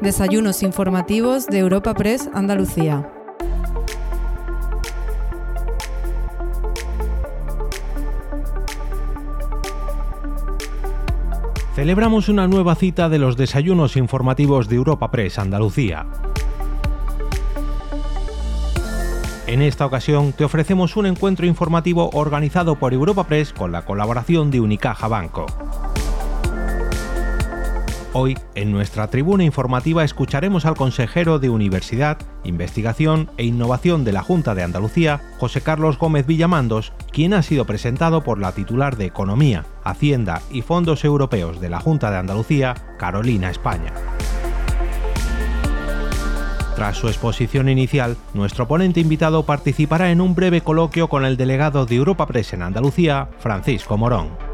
Desayunos informativos de Europa Press Andalucía. Celebramos una nueva cita de los desayunos informativos de Europa Press Andalucía. En esta ocasión te ofrecemos un encuentro informativo organizado por Europa Press con la colaboración de Unicaja Banco. Hoy, en nuestra tribuna informativa, escucharemos al consejero de Universidad, Investigación e Innovación de la Junta de Andalucía, José Carlos Gómez Villamandos, quien ha sido presentado por la titular de Economía, Hacienda y Fondos Europeos de la Junta de Andalucía, Carolina España. Tras su exposición inicial, nuestro ponente invitado participará en un breve coloquio con el delegado de Europa Press en Andalucía, Francisco Morón.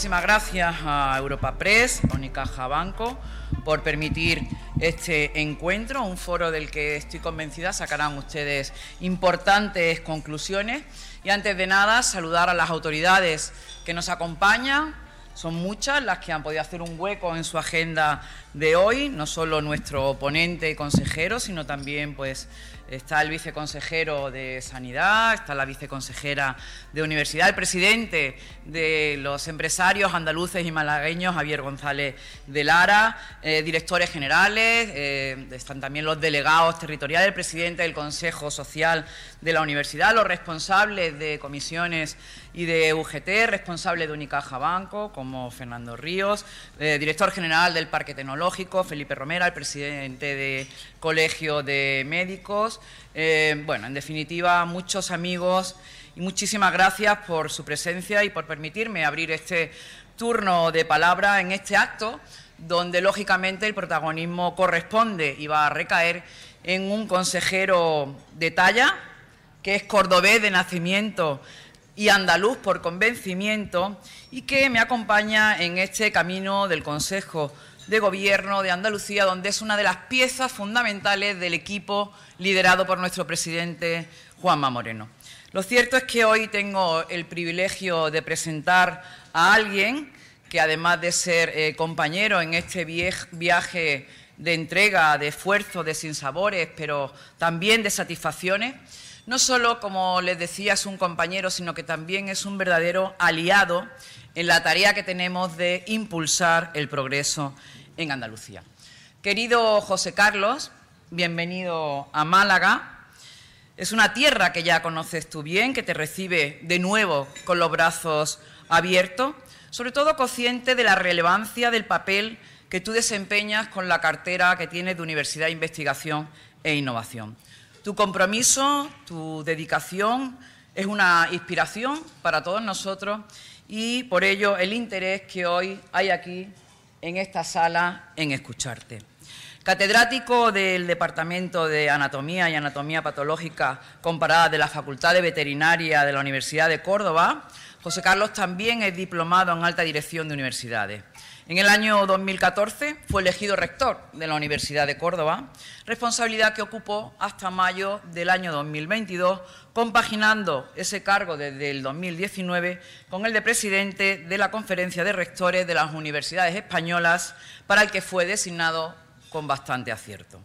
Muchísimas gracias a Europa Press, a Unicaja Banco, por permitir este encuentro, un foro del que estoy convencida sacarán ustedes importantes conclusiones. Y antes de nada, saludar a las autoridades que nos acompañan. Son muchas las que han podido hacer un hueco en su agenda de hoy, no solo nuestro ponente y consejero, sino también pues está el viceconsejero de Sanidad, está la viceconsejera de Universidad, el presidente de los empresarios andaluces y malagueños, Javier González de Lara, eh, directores generales, eh, están también los delegados territoriales, el presidente del Consejo Social de la Universidad, los responsables de comisiones y de UGT, responsable de Unicaja Banco, como Fernando Ríos, eh, director general del Parque Tecnológico, Felipe Romera, el presidente del Colegio de Médicos. Eh, bueno, en definitiva, muchos amigos y muchísimas gracias por su presencia y por permitirme abrir este turno de palabra en este acto, donde lógicamente el protagonismo corresponde y va a recaer en un consejero de talla, que es cordobés de nacimiento y andaluz por convencimiento y que me acompaña en este camino del Consejo de Gobierno de Andalucía, donde es una de las piezas fundamentales del equipo liderado por nuestro presidente Juanma Moreno. Lo cierto es que hoy tengo el privilegio de presentar a alguien que además de ser eh, compañero en este viaje de entrega, de esfuerzo, de sinsabores, pero también de satisfacciones, no solo, como les decía, es un compañero, sino que también es un verdadero aliado en la tarea que tenemos de impulsar el progreso en Andalucía. Querido José Carlos, bienvenido a Málaga. Es una tierra que ya conoces tú bien, que te recibe de nuevo con los brazos abiertos, sobre todo consciente de la relevancia del papel que tú desempeñas con la cartera que tienes de Universidad de Investigación e Innovación. Tu compromiso, tu dedicación es una inspiración para todos nosotros y por ello el interés que hoy hay aquí en esta sala en escucharte. Catedrático del Departamento de Anatomía y Anatomía Patológica comparada de la Facultad de Veterinaria de la Universidad de Córdoba, José Carlos también es diplomado en alta dirección de universidades. En el año 2014 fue elegido rector de la Universidad de Córdoba, responsabilidad que ocupó hasta mayo del año 2022, compaginando ese cargo desde el 2019 con el de presidente de la Conferencia de Rectores de las Universidades Españolas, para el que fue designado con bastante acierto.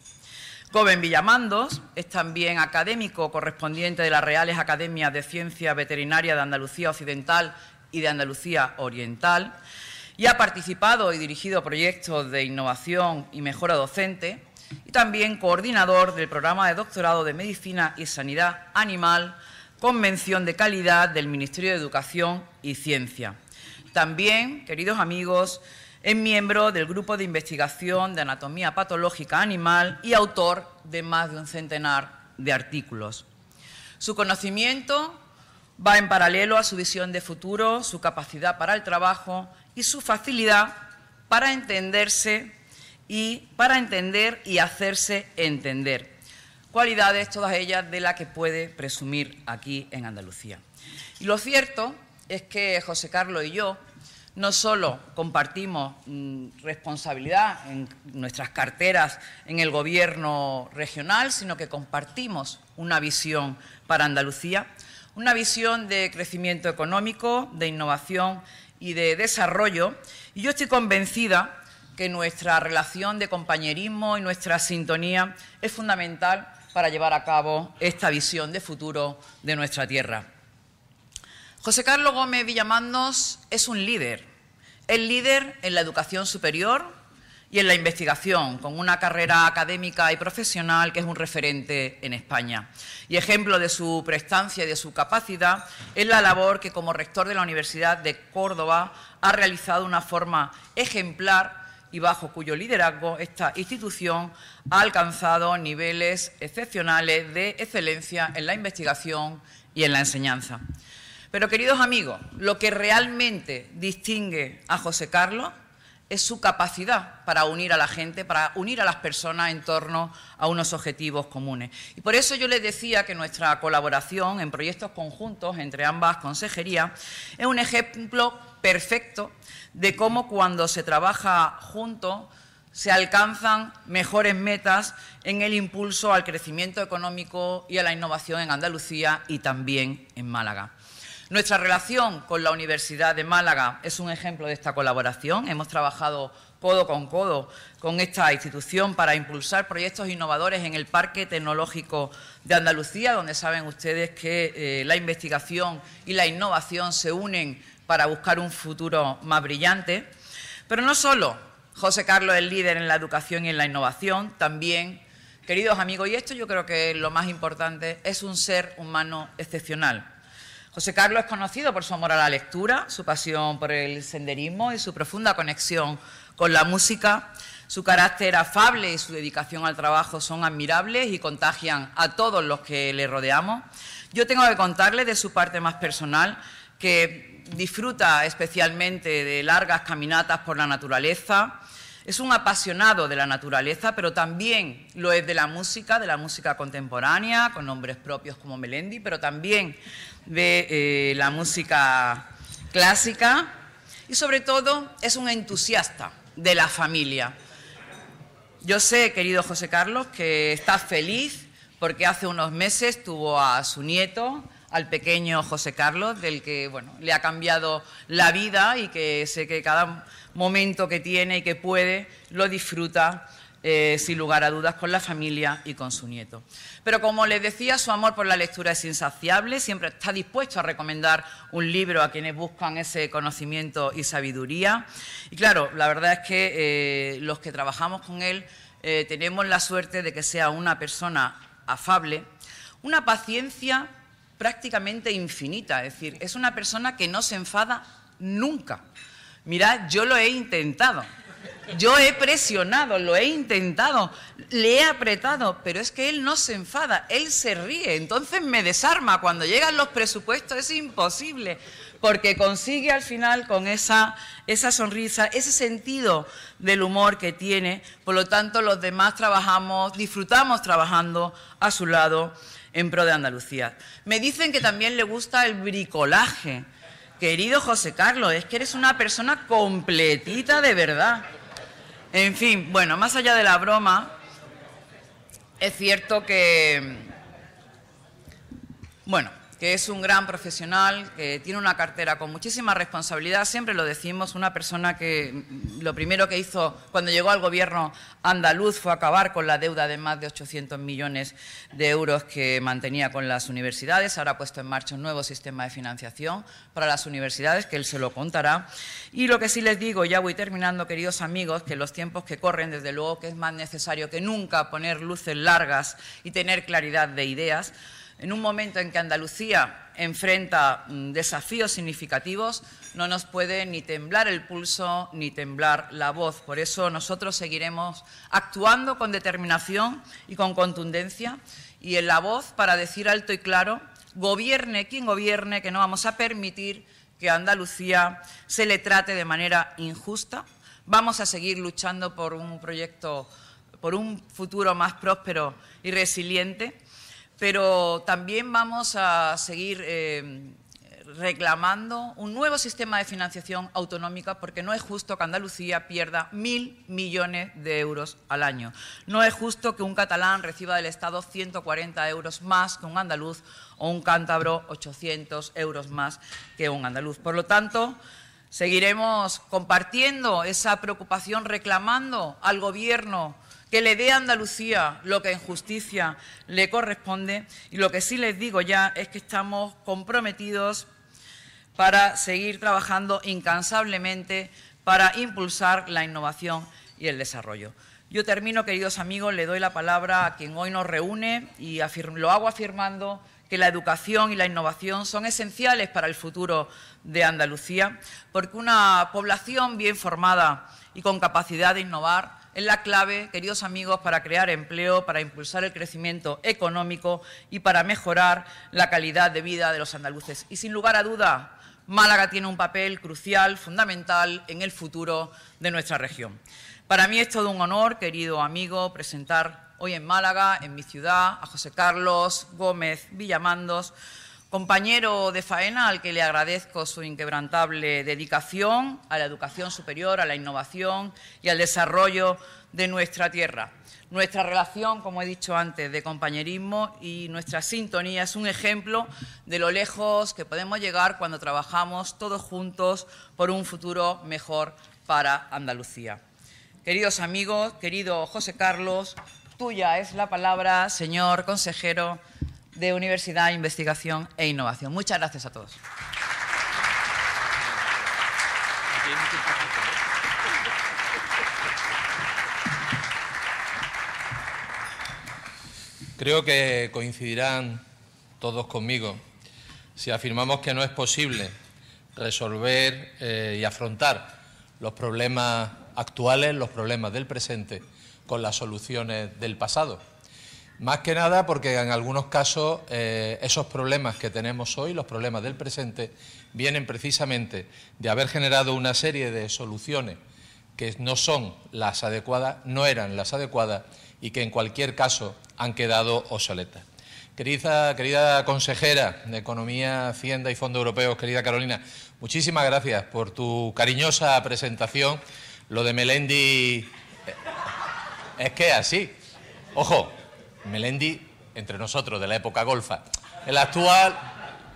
Goben Villamandos es también académico correspondiente de las Reales Academias de Ciencia Veterinaria de Andalucía Occidental y de Andalucía Oriental y ha participado y dirigido proyectos de innovación y mejora docente y también coordinador del programa de doctorado de Medicina y Sanidad Animal con mención de calidad del Ministerio de Educación y Ciencia. También, queridos amigos, es miembro del Grupo de Investigación de Anatomía Patológica Animal y autor de más de un centenar de artículos. Su conocimiento va en paralelo a su visión de futuro, su capacidad para el trabajo y su facilidad para entenderse y para entender y hacerse entender. Cualidades todas ellas de las que puede presumir aquí en Andalucía. Y lo cierto es que José Carlos y yo no solo compartimos mm, responsabilidad en nuestras carteras en el gobierno regional, sino que compartimos una visión para Andalucía, una visión de crecimiento económico, de innovación y de desarrollo. Y yo estoy convencida que nuestra relación de compañerismo y nuestra sintonía es fundamental para llevar a cabo esta visión de futuro de nuestra tierra. José Carlos Gómez Villamandos es un líder, el líder en la educación superior y en la investigación, con una carrera académica y profesional que es un referente en España. Y ejemplo de su prestancia y de su capacidad es la labor que como rector de la Universidad de Córdoba ha realizado de una forma ejemplar y bajo cuyo liderazgo esta institución ha alcanzado niveles excepcionales de excelencia en la investigación y en la enseñanza. Pero, queridos amigos, lo que realmente distingue a José Carlos es su capacidad para unir a la gente, para unir a las personas en torno a unos objetivos comunes. Y por eso yo les decía que nuestra colaboración en proyectos conjuntos entre ambas consejerías es un ejemplo perfecto de cómo cuando se trabaja juntos se alcanzan mejores metas en el impulso al crecimiento económico y a la innovación en Andalucía y también en Málaga. Nuestra relación con la Universidad de Málaga es un ejemplo de esta colaboración. Hemos trabajado codo con codo con esta institución para impulsar proyectos innovadores en el Parque Tecnológico de Andalucía, donde saben ustedes que eh, la investigación y la innovación se unen para buscar un futuro más brillante. Pero no solo José Carlos es líder en la educación y en la innovación, también, queridos amigos, y esto yo creo que lo más importante, es un ser humano excepcional. José Carlos es conocido por su amor a la lectura, su pasión por el senderismo y su profunda conexión con la música. Su carácter afable y su dedicación al trabajo son admirables y contagian a todos los que le rodeamos. Yo tengo que contarle de su parte más personal que disfruta especialmente de largas caminatas por la naturaleza, es un apasionado de la naturaleza, pero también lo es de la música, de la música contemporánea, con nombres propios como Melendi, pero también de eh, la música clásica y sobre todo es un entusiasta de la familia. Yo sé, querido José Carlos, que está feliz porque hace unos meses tuvo a su nieto, al pequeño José Carlos, del que bueno, le ha cambiado la vida y que sé que cada momento que tiene y que puede lo disfruta eh, sin lugar a dudas con la familia y con su nieto. Pero como les decía, su amor por la lectura es insaciable, siempre está dispuesto a recomendar un libro a quienes buscan ese conocimiento y sabiduría. Y claro, la verdad es que eh, los que trabajamos con él eh, tenemos la suerte de que sea una persona afable, una paciencia prácticamente infinita, es decir, es una persona que no se enfada nunca. Mirad, yo lo he intentado, yo he presionado, lo he intentado, le he apretado, pero es que él no se enfada, él se ríe, entonces me desarma. Cuando llegan los presupuestos es imposible, porque consigue al final con esa, esa sonrisa, ese sentido del humor que tiene, por lo tanto los demás trabajamos, disfrutamos trabajando a su lado en pro de Andalucía. Me dicen que también le gusta el bricolaje. Querido José Carlos, es que eres una persona completita de verdad. En fin, bueno, más allá de la broma, es cierto que, bueno, que es un gran profesional, que tiene una cartera con muchísima responsabilidad, siempre lo decimos, una persona que mm, lo primero que hizo cuando llegó al gobierno andaluz fue acabar con la deuda de más de 800 millones de euros que mantenía con las universidades, ahora ha puesto en marcha un nuevo sistema de financiación para las universidades, que él se lo contará. Y lo que sí les digo, ya voy terminando, queridos amigos, que los tiempos que corren, desde luego que es más necesario que nunca poner luces largas y tener claridad de ideas, en un momento en que Andalucía enfrenta mm, desafíos significativos, no nos puede ni temblar el pulso ni temblar la voz. Por eso nosotros seguiremos actuando con determinación y con contundencia y en la voz para decir alto y claro, gobierne quien gobierne, que no vamos a permitir que Andalucía se le trate de manera injusta. Vamos a seguir luchando por un proyecto, por un futuro más próspero y resiliente pero también vamos a seguir eh, reclamando un nuevo sistema de financiación autonómica porque no es justo que Andalucía pierda mil millones de euros al año. No es justo que un catalán reciba del Estado 140 euros más que un andaluz o un cántabro 800 euros más que un andaluz. Por lo tanto, seguiremos compartiendo esa preocupación, reclamando al Gobierno que le dé a Andalucía lo que en justicia le corresponde y lo que sí les digo ya es que estamos comprometidos para seguir trabajando incansablemente para impulsar la innovación y el desarrollo. Yo termino, queridos amigos, le doy la palabra a quien hoy nos reúne y lo hago afirmando que la educación y la innovación son esenciales para el futuro de Andalucía, porque una población bien formada y con capacidad de innovar es la clave, queridos amigos, para crear empleo, para impulsar el crecimiento económico y para mejorar la calidad de vida de los andaluces. Y sin lugar a duda, Málaga tiene un papel crucial, fundamental en el futuro de nuestra región. Para mí es todo un honor, querido amigo, presentar hoy en Málaga, en mi ciudad, a José Carlos Gómez Villamandos, compañero de faena al que le agradezco su inquebrantable dedicación a la educación superior, a la innovación y al desarrollo de nuestra tierra. Nuestra relación, como he dicho antes, de compañerismo y nuestra sintonía es un ejemplo de lo lejos que podemos llegar cuando trabajamos todos juntos por un futuro mejor para Andalucía. Queridos amigos, querido José Carlos, tuya es la palabra, señor consejero de Universidad, Investigación e Innovación. Muchas gracias a todos. Creo que coincidirán todos conmigo si afirmamos que no es posible resolver eh, y afrontar los problemas actuales, los problemas del presente, con las soluciones del pasado. Más que nada porque en algunos casos eh, esos problemas que tenemos hoy, los problemas del presente, vienen precisamente de haber generado una serie de soluciones que no son las adecuadas, no eran las adecuadas y que en cualquier caso han quedado obsoletas. Querida, querida consejera de Economía, Hacienda y Fondo Europeos, querida Carolina, muchísimas gracias por tu cariñosa presentación. Lo de Melendi eh, es que así. Ojo, Melendi, entre nosotros, de la época golfa. El actual,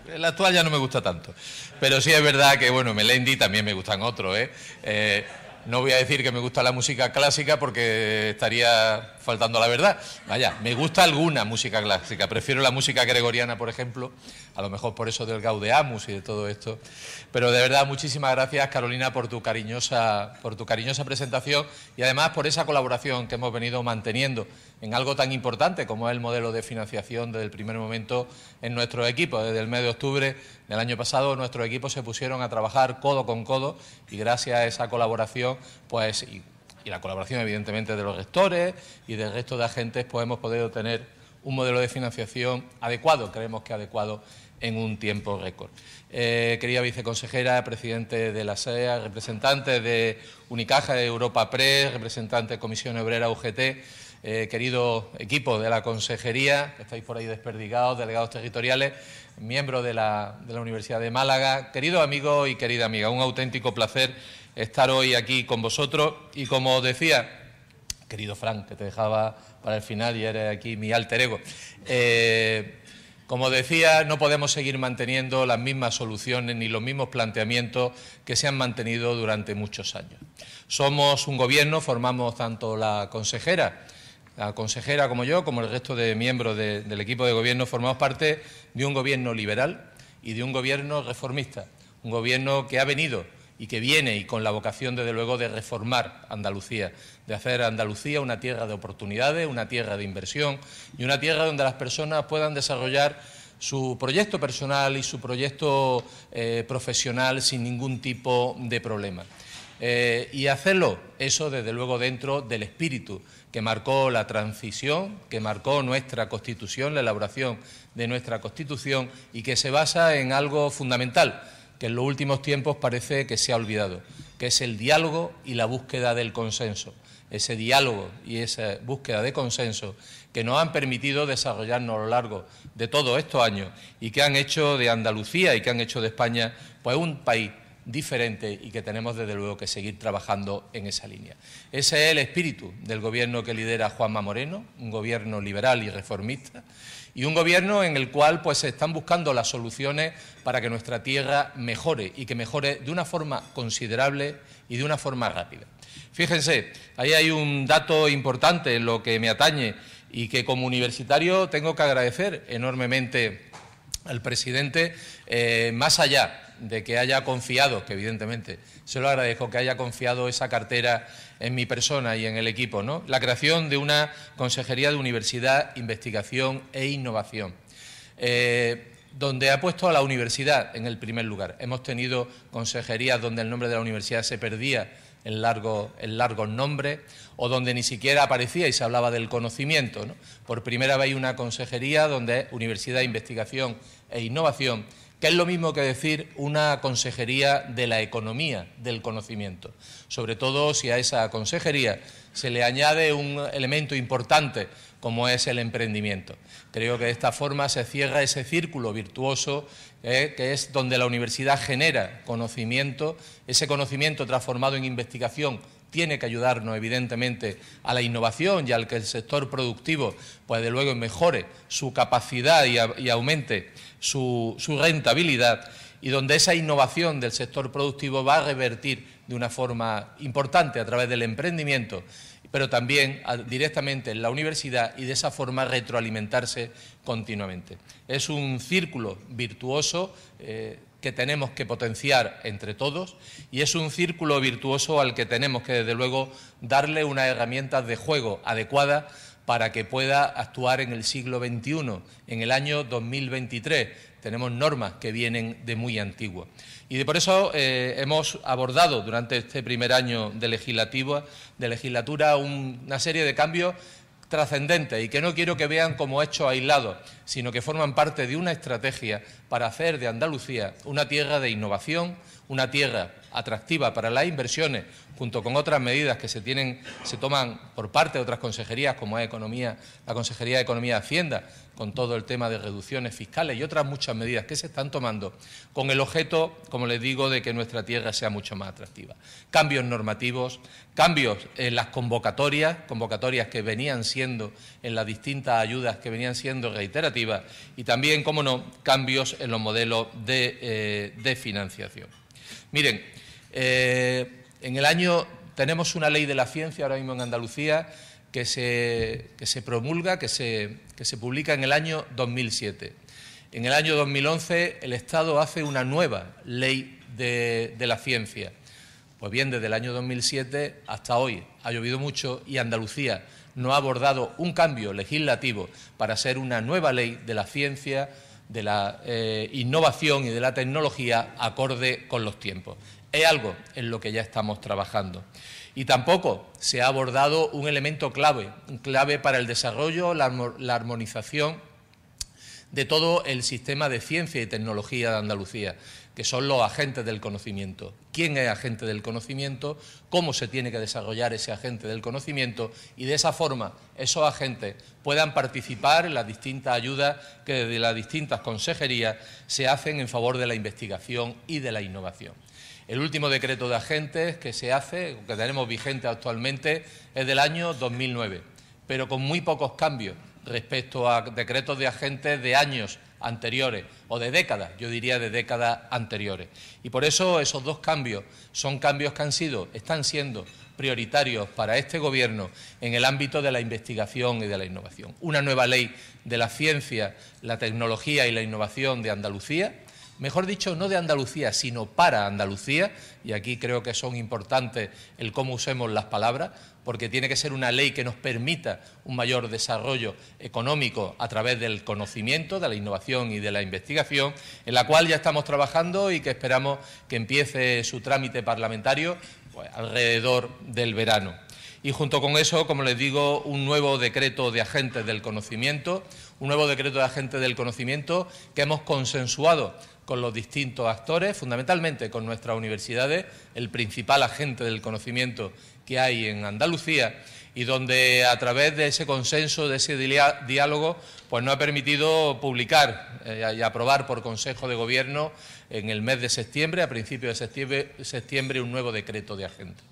el actual ya no me gusta tanto. Pero sí es verdad que, bueno, Melendi también me gustan otros, ¿eh? eh no voy a decir que me gusta la música clásica porque estaría faltando la verdad. Vaya, me gusta alguna música clásica. Prefiero la música gregoriana, por ejemplo, a lo mejor por eso del Gaudeamus y de todo esto. Pero de verdad, muchísimas gracias, Carolina, por tu cariñosa, por tu cariñosa presentación y además por esa colaboración que hemos venido manteniendo en algo tan importante como es el modelo de financiación desde el primer momento en nuestro equipo. Desde el mes de octubre del año pasado nuestros equipos se pusieron a trabajar codo con codo y gracias a esa colaboración, pues, y, la colaboración evidentemente de los gestores y del resto de agentes, pues hemos podido tener un modelo de financiación adecuado, creemos que adecuado en un tiempo récord. Eh, querida viceconsejera, presidente de la SEA, representante de Unicaja, de Europa Press, representante de Comisión Obrera UGT, eh, querido equipo de la Consejería, que estáis por ahí desperdigados, delegados territoriales, miembros de la, Universidad de Málaga, querido amigo y querida amiga, un auténtico placer estar hoy aquí con vosotros y como decía, querido Frank, que te dejaba para el final y eres aquí mi alter ego, eh, como decía, no podemos seguir manteniendo las mismas soluciones ni los mismos planteamientos que se han mantenido durante muchos años. Somos un gobierno, formamos tanto la consejera la consejera como yo, como el resto de miembros del equipo de gobierno, formamos parte de un gobierno liberal y de un gobierno reformista, un gobierno que ha venido y que viene y con la vocación, desde luego, de reformar Andalucía, de hacer Andalucía una tierra de oportunidades, una tierra de inversión y una tierra donde las personas puedan desarrollar su proyecto personal y su proyecto eh, profesional sin ningún tipo de problema. Eh, y hacerlo, eso desde luego dentro del espíritu que marcó la transición, que marcó nuestra Constitución, la elaboración de nuestra Constitución y que se basa en algo fundamental, que en los últimos tiempos parece que se ha olvidado, que es el diálogo y la búsqueda del consenso. ese diálogo y esa búsqueda de consenso que nos han permitido desarrollarnos a lo largo de todos estos años y que han hecho de Andalucía y que han hecho de España pues un país diferente y que tenemos desde luego que seguir trabajando en esa línea. Ese es el espíritu del gobierno que lidera Juanma Moreno, un gobierno liberal y reformista y un gobierno en el cual pues se están buscando las soluciones para que nuestra tierra mejore y que mejore de una forma considerable y de una forma rápida. Fíjense, ahí hay un dato importante en lo que me atañe y que como universitario tengo que agradecer enormemente al presidente, eh, más allá de que haya confiado, que evidentemente se lo agradezco, que haya confiado esa cartera en mi persona y en el equipo, ¿no? La creación de una Consejería de Universidad, Investigación e Innovación. Eh, donde ha puesto a la universidad en el primer lugar. Hemos tenido consejerías donde el nombre de la universidad se perdía en, largo, largos nombres o donde ni siquiera aparecía y se hablaba del conocimiento. Por primera vez hay una consejería donde es Universidad, Investigación e Innovación que es lo mismo que decir una consejería de la economía del conocimiento, sobre todo si a esa consejería se le añade un elemento importante como es el emprendimiento. Creo que de esta forma se cierra ese círculo virtuoso eh, que es donde la universidad genera conocimiento, ese conocimiento transformado en investigación tiene que ayudarnos, evidentemente, a la innovación y al que el sector productivo, pues de luego, mejore su capacidad y, aumente su, rentabilidad y donde esa innovación del sector productivo va a revertir de una forma importante a través del emprendimiento, pero también directamente en la universidad y de esa forma retroalimentarse continuamente. Es un círculo virtuoso. Eh, que tenemos que potenciar entre todos y es un círculo virtuoso al que tenemos que, desde luego, darle unas herramientas de juego adecuadas para que pueda actuar en el siglo XXI, en el año 2023. Tenemos normas que vienen de muy antiguo. Y por eso eh, hemos abordado durante este primer año de, de legislatura una serie de cambios trascendentes y que no quiero que vean como hechos aislados, sino que forman parte de una estrategia para hacer de Andalucía una tierra de innovación, una tierra atractiva para las inversiones, junto con otras medidas que se tienen, se toman por parte de otras consejerías, como es Economía, la Consejería de Economía y Hacienda, con todo el tema de reducciones fiscales y otras muchas medidas que se están tomando, con el objeto, como les digo, de que nuestra tierra sea mucho más atractiva. Cambios normativos, cambios en las convocatorias, convocatorias que venían siendo en las distintas ayudas que venían siendo reiterativas, y también, como no, cambios en los modelos de, eh, financiación. Miren, eh, en el año tenemos una ley de la ciencia ahora mismo en Andalucía que se, promulga, que se, publica en el año 2007. En el año 2011 el Estado hace una nueva ley de, la ciencia. Pues bien, desde el año 2007 hasta hoy ha llovido mucho y Andalucía no ha abordado un cambio legislativo para ser una nueva ley de la ciencia, de la eh, innovación y de la tecnología acorde con los tiempos. Es algo en lo que ya estamos trabajando. Y tampoco se ha abordado un elemento clave, clave para el desarrollo, la, armonización de todo el sistema de ciencia y tecnología de Andalucía, que son los agentes del conocimiento. ¿Quién es agente del conocimiento? ¿Cómo se tiene que desarrollar ese agente del conocimiento? Y de esa forma esos agentes puedan participar en las distintas ayudas que desde las distintas consejerías se hacen en favor de la investigación y de la innovación. El último decreto de agentes que se hace, que tenemos vigente actualmente, es del año 2009, pero con muy pocos cambios respecto a decretos de agentes de años anteriores o de décadas, yo diría de décadas anteriores. Y por eso esos dos cambios son cambios que han sido, están siendo prioritarios para este Gobierno en el ámbito de la investigación y de la innovación. Una nueva ley de la ciencia, la tecnología y la innovación de Andalucía, mejor dicho, no de Andalucía, sino para Andalucía, y aquí creo que son importantes el cómo usemos las palabras, porque tiene que ser una ley que nos permita un mayor desarrollo económico a través del conocimiento, de la innovación y de la investigación, en la cual ya estamos trabajando y que esperamos que empiece su trámite parlamentario pues, alrededor del verano. Y junto con eso, como les digo, un nuevo decreto de agentes del conocimiento, un nuevo decreto de agentes del conocimiento que hemos consensuado con los distintos actores, fundamentalmente con nuestras universidades, el principal agente del conocimiento que hay en Andalucía y donde a través de ese consenso, de ese diálogo, pues nos ha permitido publicar eh, y aprobar por Consejo de Gobierno en el mes de septiembre, a principios de septiembre, septiembre un nuevo decreto de agente.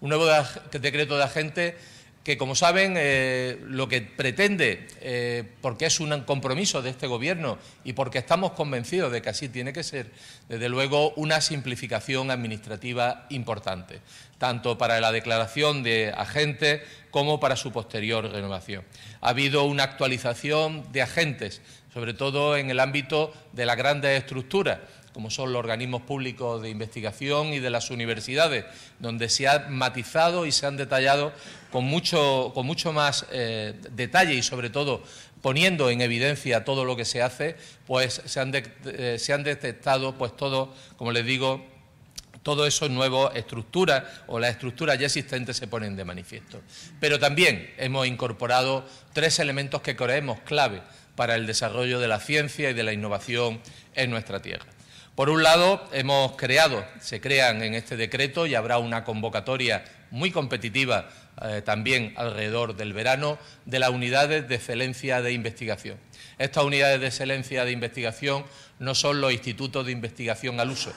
Un nuevo decreto de agente que, como saben, eh, lo que pretende, eh, porque es un compromiso de este Gobierno y porque estamos convencidos de que así tiene que ser, desde luego, una simplificación administrativa importante, tanto para la declaración de agentes como para su posterior renovación. Ha habido una actualización de agentes, sobre todo en el ámbito de las grandes estructuras como son los organismos públicos de investigación y de las universidades, donde se ha matizado y se han detallado con mucho, más eh, detalle y sobre todo poniendo en evidencia todo lo que se hace, pues se han, eh, detectado pues todo, como les digo, todo eso nuevas estructuras o las estructuras ya existentes se ponen de manifiesto. Pero también hemos incorporado tres elementos que creemos clave para el desarrollo de la ciencia y de la innovación en nuestra tierra. Por un lado, hemos creado, se crean en este decreto y habrá una convocatoria muy competitiva eh, también alrededor del verano de las unidades de excelencia de investigación. Estas unidades de excelencia de investigación no son los institutos de investigación al uso,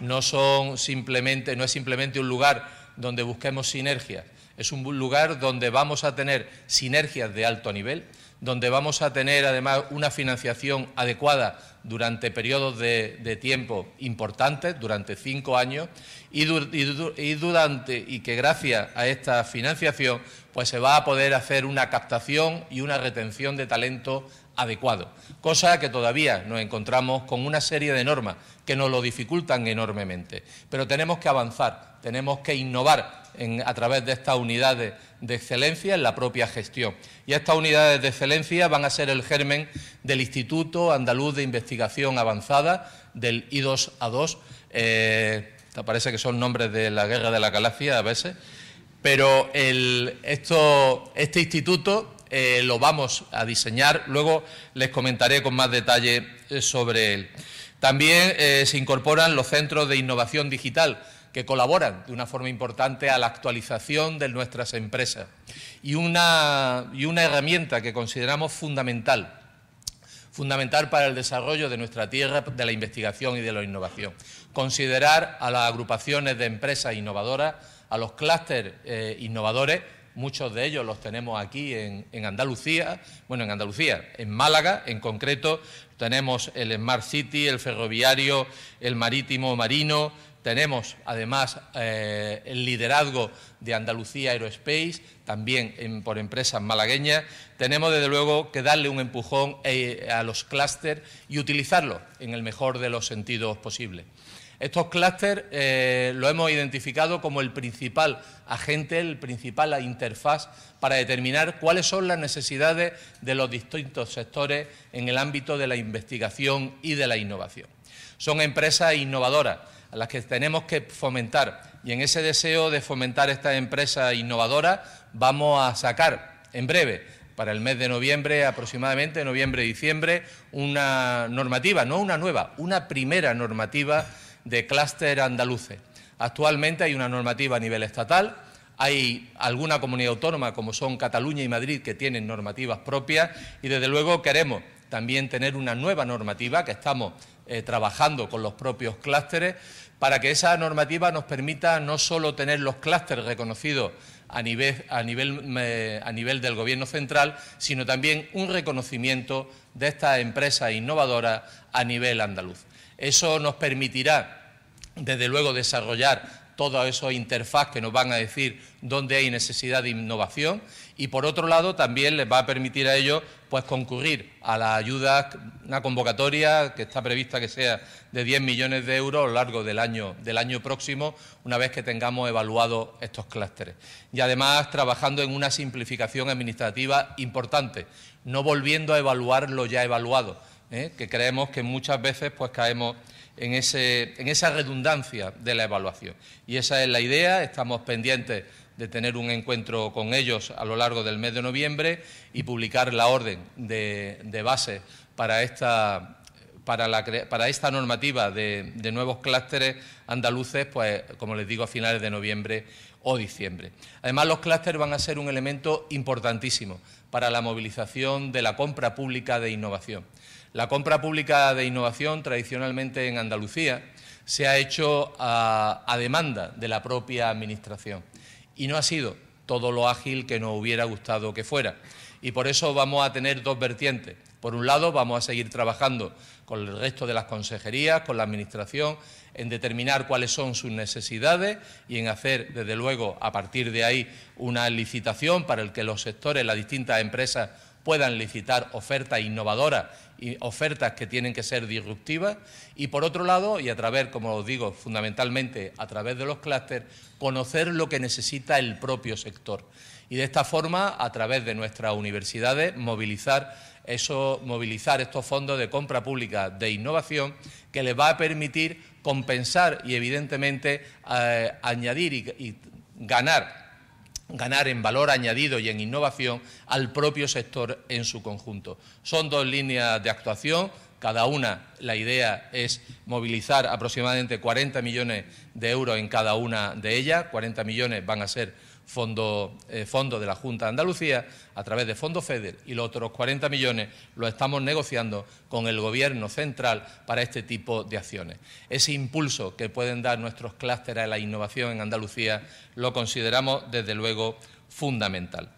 no, son simplemente, no es simplemente un lugar donde busquemos sinergias, es un lugar donde vamos a tener sinergias de alto nivel, donde vamos a tener además una financiación adecuada durante periodos de, tiempo importantes, durante cinco años, y, durante, y que gracias a esta financiación pues se va a poder hacer una captación y una retención de talento adecuado, cosa que todavía nos encontramos con una serie de normas que nos lo dificultan enormemente. Pero tenemos que avanzar, tenemos que innovar a través de estas unidades de excelencia en la propia gestión. Y estas unidades de excelencia van a ser el germen del Instituto Andaluz de Investigación Avanzada, del I2A2. Eh, parece que son nombres de la Guerra de la Galaxia a veces, pero este instituto eh, lo vamos a diseñar. Luego les comentaré con más detalle eh, sobre él. También se incorporan los centros de innovación digital que colaboran de una forma importante a la actualización de nuestras empresas. Y una, y una herramienta que consideramos fundamental, fundamental para el desarrollo de nuestra tierra, de la investigación y de la innovación. Considerar a las agrupaciones de empresas innovadoras, a los clústeres eh, innovadores, muchos de ellos los tenemos aquí en, Andalucía, bueno, en Andalucía, en Málaga en concreto, tenemos el Smart City, el ferroviario, el marítimo marino, tenemos además eh, el liderazgo de Andalucía Aerospace, también por empresas malagueñas. Tenemos desde luego que darle un empujón eh, a los clústeres y utilizarlos en el mejor de los sentidos posibles. Estos clústeres eh, lo hemos identificado como el principal agente, el principal interfaz para determinar cuáles son las necesidades de los distintos sectores en el ámbito de la investigación y de la innovación. Son empresas innovadoras a las que tenemos que fomentar. Y en ese deseo de fomentar esta empresa innovadora vamos a sacar en breve, para el mes de noviembre, aproximadamente noviembre-diciembre, una normativa, no una nueva, una primera normativa de clúster andaluce. Actualmente hay una normativa a nivel estatal, hay alguna comunidad autónoma como son Cataluña y Madrid que tienen normativas propias y desde luego queremos también tener una nueva normativa que estamos eh, trabajando con los propios clústeres para que esa normativa nos permita no solo tener los clústeres reconocidos a nivel, a, nivel, a nivel del Gobierno central, sino también un reconocimiento de estas empresas innovadoras a nivel andaluz. Eso nos permitirá, desde luego, desarrollar toda esa interfaz que nos van a decir dónde hay necesidad de innovación y por otro lado también les va a permitir a ellos pues concurrir a la ayuda, una convocatoria que está prevista que sea de 10 millones de euros a lo largo del año, del año próximo, una vez que tengamos evaluados estos clústeres. Y además trabajando en una simplificación administrativa importante, no volviendo a evaluar lo ya evaluado, ¿eh? que creemos que muchas veces pues caemos en, ese, en esa redundancia de la evaluación. Y esa es la idea, estamos pendientes de tener un encuentro con ellos a lo largo del mes de noviembre y publicar la orden de, base para esta, para, esta normativa de, nuevos clústeres andaluces, pues como les digo, a finales de noviembre o diciembre. Además, los clústeres van a ser un elemento importantísimo para la movilización de la compra pública de innovación. La compra pública de innovación, tradicionalmente en Andalucía, se ha hecho a demanda de la propia Administración y no ha sido todo lo ágil que nos hubiera gustado que fuera. Y por eso vamos a tener dos vertientes. Por un lado, vamos a seguir trabajando con el resto de las consejerías, con la Administración, en determinar cuáles son sus necesidades y en hacer, desde luego, a partir de ahí, una licitación para el que los sectores, las distintas empresas puedan licitar ofertas innovadoras y ofertas que tienen que ser disruptivas y por otro lado, y a través, como os digo, fundamentalmente a través de los clústeres, conocer lo que necesita el propio sector. Y de esta forma, a través de nuestras universidades, movilizar, eso, movilizar estos fondos de compra pública de innovación que les va a permitir compensar y, evidentemente, eh, añadir y ganar ganar en valor añadido y en innovación al propio sector en su conjunto. Son dos líneas de actuación, cada una la idea es movilizar aproximadamente 40 millones de euros en cada una de ellas, 40 millones van a ser fondo, eh, fondo de la Junta de Andalucía a través de Fondo FEDER y los otros 40 millones los estamos negociando con el Gobierno central para este tipo de acciones. Ese impulso que pueden dar nuestros clústeres a la innovación en Andalucía lo consideramos desde luego fundamental.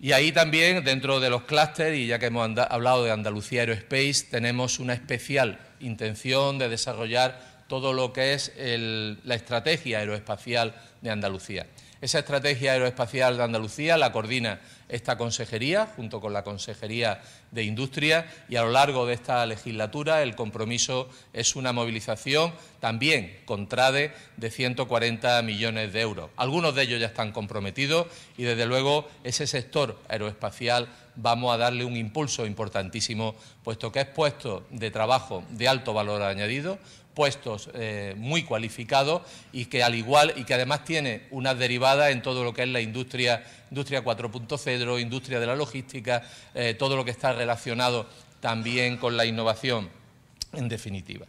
Y ahí también, dentro de los clústeres, y ya que hemos hablado de Andalucía Aerospace, tenemos una especial intención de desarrollar todo lo que es la estrategia aeroespacial de Andalucía. Esa estrategia aeroespacial de Andalucía la coordina esta consejería junto con la Consejería de Industria y a lo largo de esta legislatura el compromiso es una movilización también con TRADE de 140 millones de euros. Algunos de ellos ya están comprometidos y desde luego ese sector aeroespacial vamos a darle un impulso importantísimo puesto que es puesto de trabajo de alto valor añadido, puestos eh, muy cualificados y que al igual y que además tiene una derivada en todo lo que es la industria, industria 4.0, industria de la logística, eh, todo lo que está relacionado también con la innovación, en definitiva.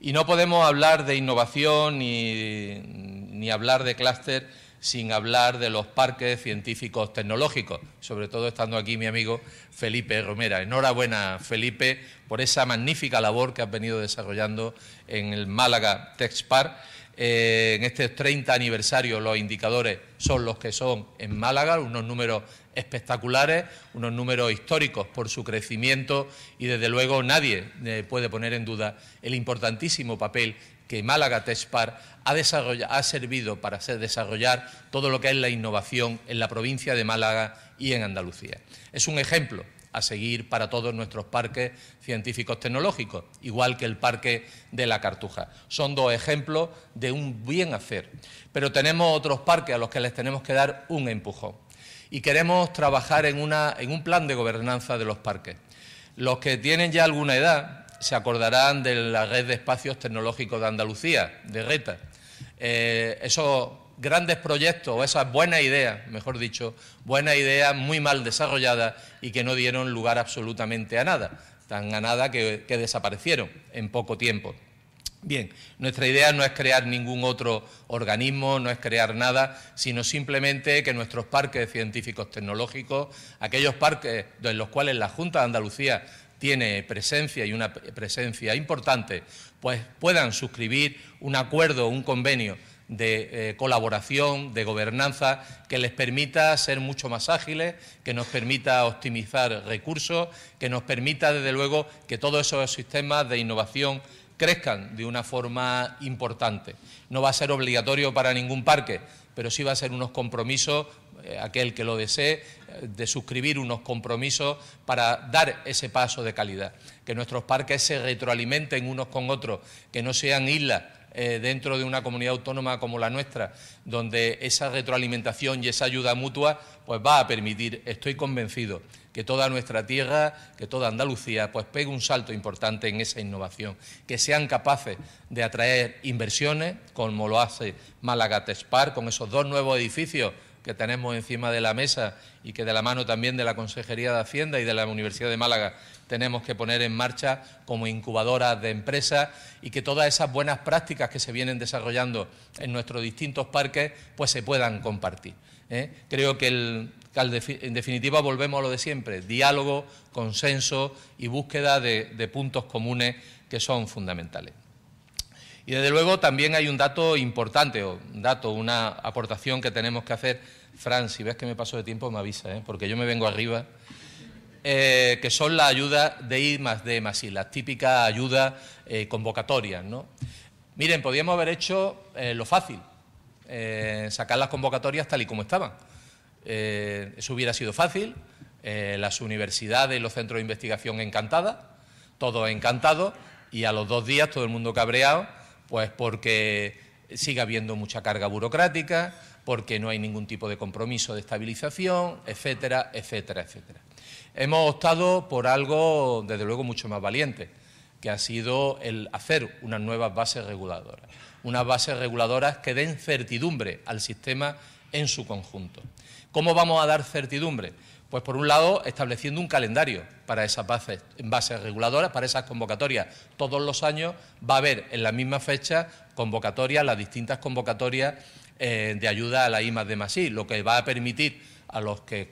Y no podemos hablar de innovación ni, ni hablar de clúster sin hablar de los parques científicos tecnológicos, sobre todo estando aquí mi amigo Felipe Romera. Enhorabuena, Felipe, por esa magnífica labor que has venido desarrollando en el Málaga Texpar. Eh, en este 30 aniversario los indicadores son los que son en Málaga, unos números espectaculares, unos números históricos por su crecimiento y desde luego nadie eh, puede poner en duda el importantísimo papel que Málaga Tespar ha, servido para desarrollar todo lo que es la innovación en la provincia de Málaga y en Andalucía. Es un ejemplo a seguir para todos nuestros parques científicos tecnológicos, igual que el Parque de la Cartuja. Son dos ejemplos de un bien hacer, pero tenemos otros parques a los que les tenemos que dar un empujón. Y queremos trabajar en un plan de gobernanza de los parques. Los que tienen ya alguna edad se acordarán de la red de espacios tecnológicos de Andalucía, de RETA. Eh, esos grandes proyectos o esas buenas ideas, mejor dicho, buenas ideas muy mal desarrolladas y que no dieron lugar absolutamente a nada, tan a nada que, que desaparecieron en poco tiempo. Bien, nuestra idea no es crear ningún otro organismo, no es crear nada, sino simplemente que nuestros parques científicos tecnológicos, aquellos parques en los cuales la Junta de Andalucía tiene presencia y una presencia importante, pues puedan suscribir un acuerdo, un convenio de eh, colaboración, de gobernanza, que les permita ser mucho más ágiles, que nos permita optimizar recursos, que nos permita, desde luego, que todos esos sistemas de innovación crezcan de una forma importante. No va a ser obligatorio para ningún parque, pero sí va a ser unos compromisos aquel que lo desee, eh, de suscribir unos compromisos para dar ese paso de calidad, que nuestros parques se retroalimenten unos con otros, que no sean islas eh, dentro de una comunidad autónoma como la nuestra, donde esa retroalimentación y esa ayuda mutua pues va a permitir, estoy convencido, que toda nuestra tierra, que toda Andalucía, pues pegue un salto importante en esa innovación, que sean capaces de atraer inversiones, como lo hace Málaga Tespar, con esos dos nuevos edificios que tenemos encima de la mesa y que de la mano también de la Consejería de Hacienda y de la Universidad de Málaga tenemos que poner en marcha como incubadoras de empresas y que todas esas buenas prácticas que se vienen desarrollando en nuestros distintos parques pues se puedan compartir. ¿eh? Creo que, en definitiva volvemos a lo de siempre, diálogo, consenso y búsqueda de puntos comunes que son fundamentales. Y desde luego también hay un dato importante, o un dato, una aportación que tenemos que hacer. Fran, si ves que me paso de tiempo, me avisa, ¿eh? porque yo me vengo arriba. Eh, que son las ayudas de I más D más I, las típicas ayudas eh, convocatorias. ¿no? Miren, podríamos haber hecho lo fácil, sacar las convocatorias tal y como estaban. eso hubiera sido fácil, las universidades y los centros de investigación encantadas, todo encantado, y a los dos días todo el mundo cabreado pues porque sigue habiendo mucha carga burocrática, porque no hay ningún tipo de compromiso de estabilización, etcétera, etcétera, etcétera. Hemos optado por algo, desde luego, mucho más valiente, que ha sido el hacer unas nuevas bases reguladoras, unas bases reguladoras que den certidumbre al sistema en su conjunto. ¿Cómo vamos a dar certidumbre? Pues por un lado, estableciendo un calendario para esas bases, reguladoras, para esas convocatorias. Todos los años va a haber en la misma fecha convocatorias, las distintas convocatorias eh, de ayuda a la I de Masí, lo que va a permitir a los que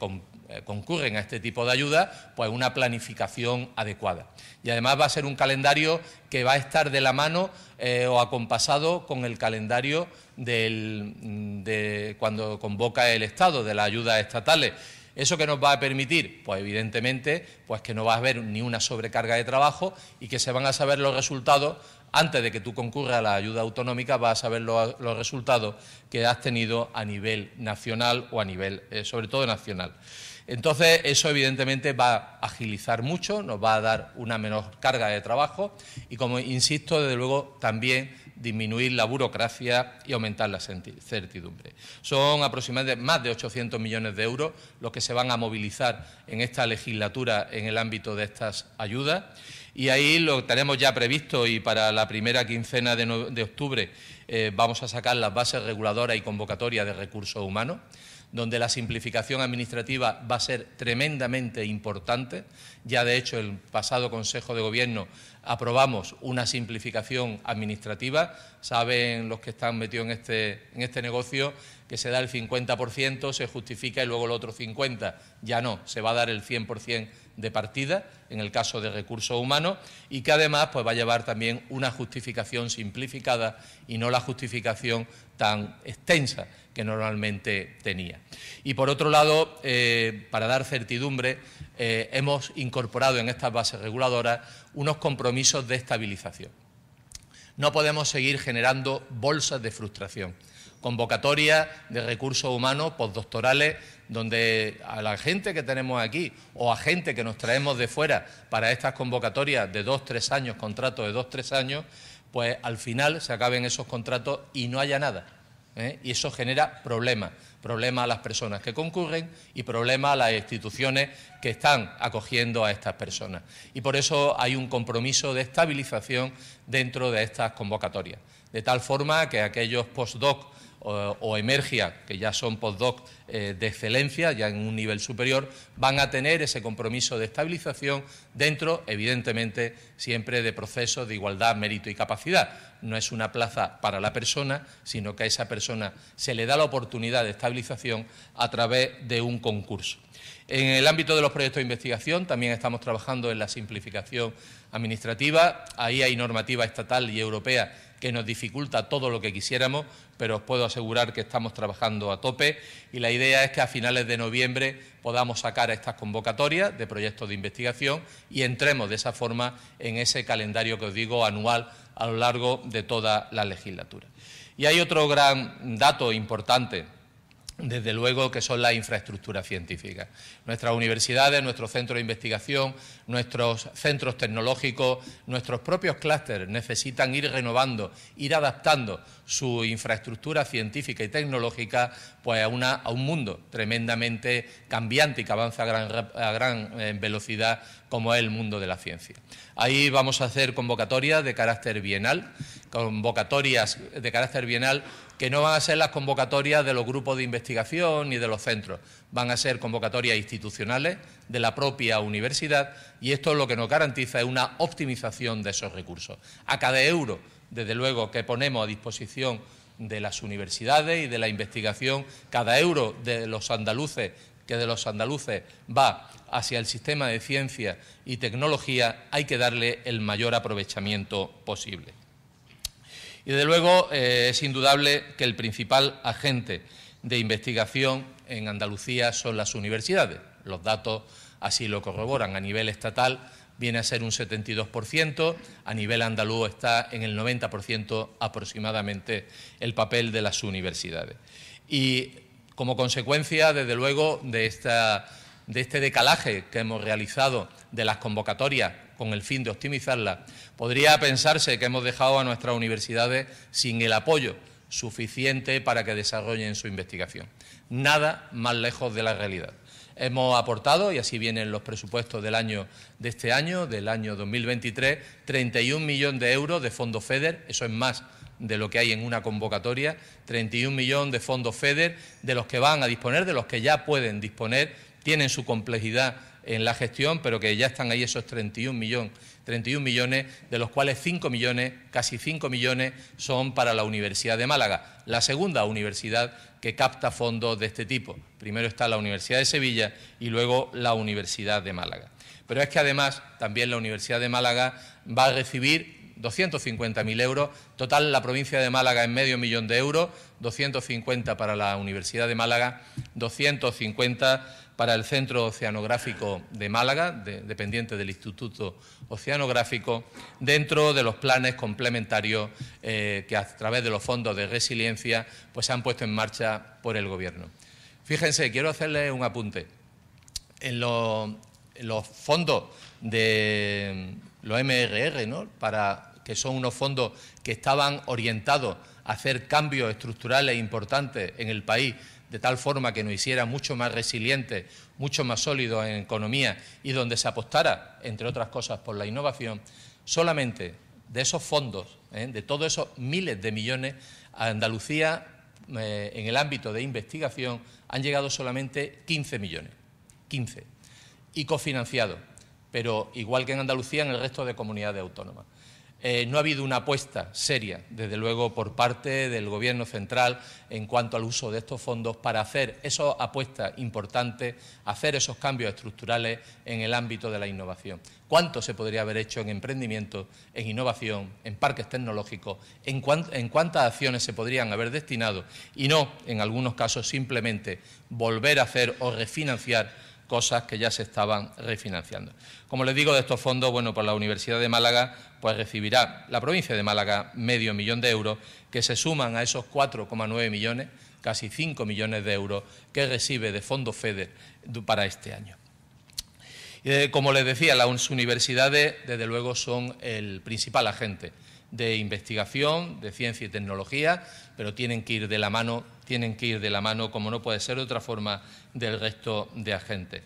eh, concurren a este tipo de ayuda, pues una planificación adecuada. Y además va a ser un calendario que va a estar de la mano eh, o acompasado con el calendario de cuando convoca el Estado de las ayudas estatales ¿Eso que nos va a permitir? Pues evidentemente pues que no va a haber ni una sobrecarga de trabajo y que se van a saber los resultados antes de que tú concurras a la ayuda autonómica, vas a saber los, resultados que has tenido a nivel nacional o a nivel, eh, sobre todo nacional. Entonces, eso evidentemente va a agilizar mucho, nos va a dar una menor carga de trabajo y, como insisto, desde luego también disminuir la burocracia y aumentar la certidumbre. Son aproximadamente más de 800 millones de euros los que se van a movilizar en esta legislatura en el ámbito de estas ayudas y ahí lo tenemos ya previsto y para la primera quincena de, octubre eh, vamos a sacar las bases reguladoras y convocatorias de recursos humanos donde la simplificación administrativa va a ser tremendamente importante. Ya, de hecho, el pasado Consejo de Gobierno aprobamos una simplificación administrativa. Saben los que están metidos en este, en este negocio que se da el 50%, se justifica y luego el otro 50%. Ya no, se va a dar el 100% de partida en el caso de recursos humanos y que además pues, va a llevar también una justificación simplificada y no la justificación tan extensa que normalmente tenía. Y por otro lado, eh, para dar certidumbre, eh, hemos incorporado en estas bases reguladoras unos compromisos de estabilización. No podemos seguir generando bolsas de frustración, convocatorias de recursos humanos postdoctorales donde a la gente que tenemos aquí o a gente que nos traemos de fuera para estas convocatorias de dos, tres años, contratos de dos, tres años, pues al final se acaben esos contratos y no haya nada. ¿Eh? Y eso genera problemas, problemas a las personas que concurren y problemas a las instituciones que están acogiendo a estas personas. Y por eso hay un compromiso de estabilización dentro de estas convocatorias, de tal forma que aquellos postdoc o, Emergia, que ya son postdoc eh, de excelencia, ya en un nivel superior, van a tener ese compromiso de estabilización dentro, evidentemente, siempre de procesos de igualdad, mérito y capacidad. No es una plaza para la persona, sino que a esa persona se le da la oportunidad de estabilización a través de un concurso. En el ámbito de los proyectos de investigación también estamos trabajando en la simplificación administrativa. Ahí hay normativa estatal y europea que nos dificulta todo lo que quisiéramos, pero os puedo asegurar que estamos trabajando a tope y la idea es que a finales de noviembre podamos sacar estas convocatorias de proyectos de investigación y entremos de esa forma en ese calendario que os digo anual a lo largo de toda la legislatura. Y hay otro gran dato importante desde luego que son las infraestructuras científicas. Nuestras universidades, nuestros centros de investigación, nuestros centros tecnológicos, nuestros propios clústeres necesitan ir renovando, ir adaptando su infraestructura científica y tecnológica pues, a, un mundo tremendamente cambiante y que avanza a gran, eh, velocidad como es el mundo de la ciencia. Ahí vamos a hacer convocatorias de carácter bienal convocatorias de carácter bienal que no van a ser las convocatorias de los grupos de investigación ni de los centros, van a ser convocatorias institucionales de la propia universidad y esto lo que nos garantiza es una optimización de esos recursos. A cada euro, desde luego, que ponemos a disposición de las universidades y de la investigación, cada euro de los andaluces que de los andaluces va hacia el sistema de ciencia y tecnología, hay que darle el mayor aprovechamiento posible. Y desde luego eh, es indudable que el principal agente de investigación en Andalucía son las universidades. Los datos así lo corroboran. A nivel estatal viene a ser un 72%, a nivel andaluz está en el 90% aproximadamente el papel de las universidades. Y como consecuencia, desde luego, de, esta, de este decalaje que hemos realizado de las convocatorias con el fin de optimizarlas, podría pensarse que hemos dejado a nuestras universidades sin el apoyo suficiente para que desarrollen su investigación. Nada más lejos de la realidad. Hemos aportado, y así vienen los presupuestos del año de este año, del año 2023, 31 millones de euros de fondos FEDER, eso es más de lo que hay en una convocatoria, 31 millones de fondos FEDER, de los que van a disponer, de los que ya pueden disponer, tienen su complejidad en la gestión, pero que ya están ahí esos 31 millones, 31 millones, de los cuales 5 millones, casi 5 millones, son para la Universidad de Málaga, la segunda universidad que capta fondos de este tipo. Primero está la Universidad de Sevilla y luego la Universidad de Málaga. Pero es que además también la Universidad de Málaga va a recibir 250.000 euros. Total, la provincia de Málaga en medio millón de euros, 250 para la Universidad de Málaga, 250 para el Centro Oceanográfico de Málaga, dependiente del Instituto Oceanográfico, dentro de los planes complementarios eh, que a través de los fondos de resiliencia pues, se han puesto en marcha por el Gobierno. Fíjense, quiero hacerles un apunte. En, los fondos de los MRR, para, que son unos fondos que estaban orientados a hacer cambios estructurales importantes en el país de tal forma que nos hiciera mucho más resilientes, mucho más sólidos en economía y donde se apostara, entre otras cosas, por la innovación, solamente de esos fondos, ¿eh? de todos esos miles de millones, a Andalucía, eh, en el ámbito de investigación, han llegado solamente 15 millones. 15. Y cofinanciados. Pero igual que en Andalucía, en el resto de comunidades autónomas. Eh, no ha habido una apuesta seria, desde luego, por parte del Gobierno central en cuanto al uso de estos fondos para hacer esa apuesta importante, hacer esos cambios estructurales en el ámbito de la innovación. ¿Cuánto se podría haber hecho en emprendimiento, en innovación, en parques tecnológicos? ¿En, en cuántas acciones se podrían haber destinado? Y no, en algunos casos, simplemente volver a hacer o refinanciar cosas que ya se estaban refinanciando. Como les digo, de estos fondos, bueno, pues la Universidad de Málaga pues recibirá la provincia de Málaga medio millón de euros que se suman a esos 4,9 millones, casi 5 millones de euros que recibe de fondos FEDER para este año. Eh, como les decía, las universidades, desde luego, son el principal agente de investigación, de ciencia y tecnología, pero tienen que ir de la mano, tienen que ir de la mano, como no puede ser de otra forma, del resto de agentes.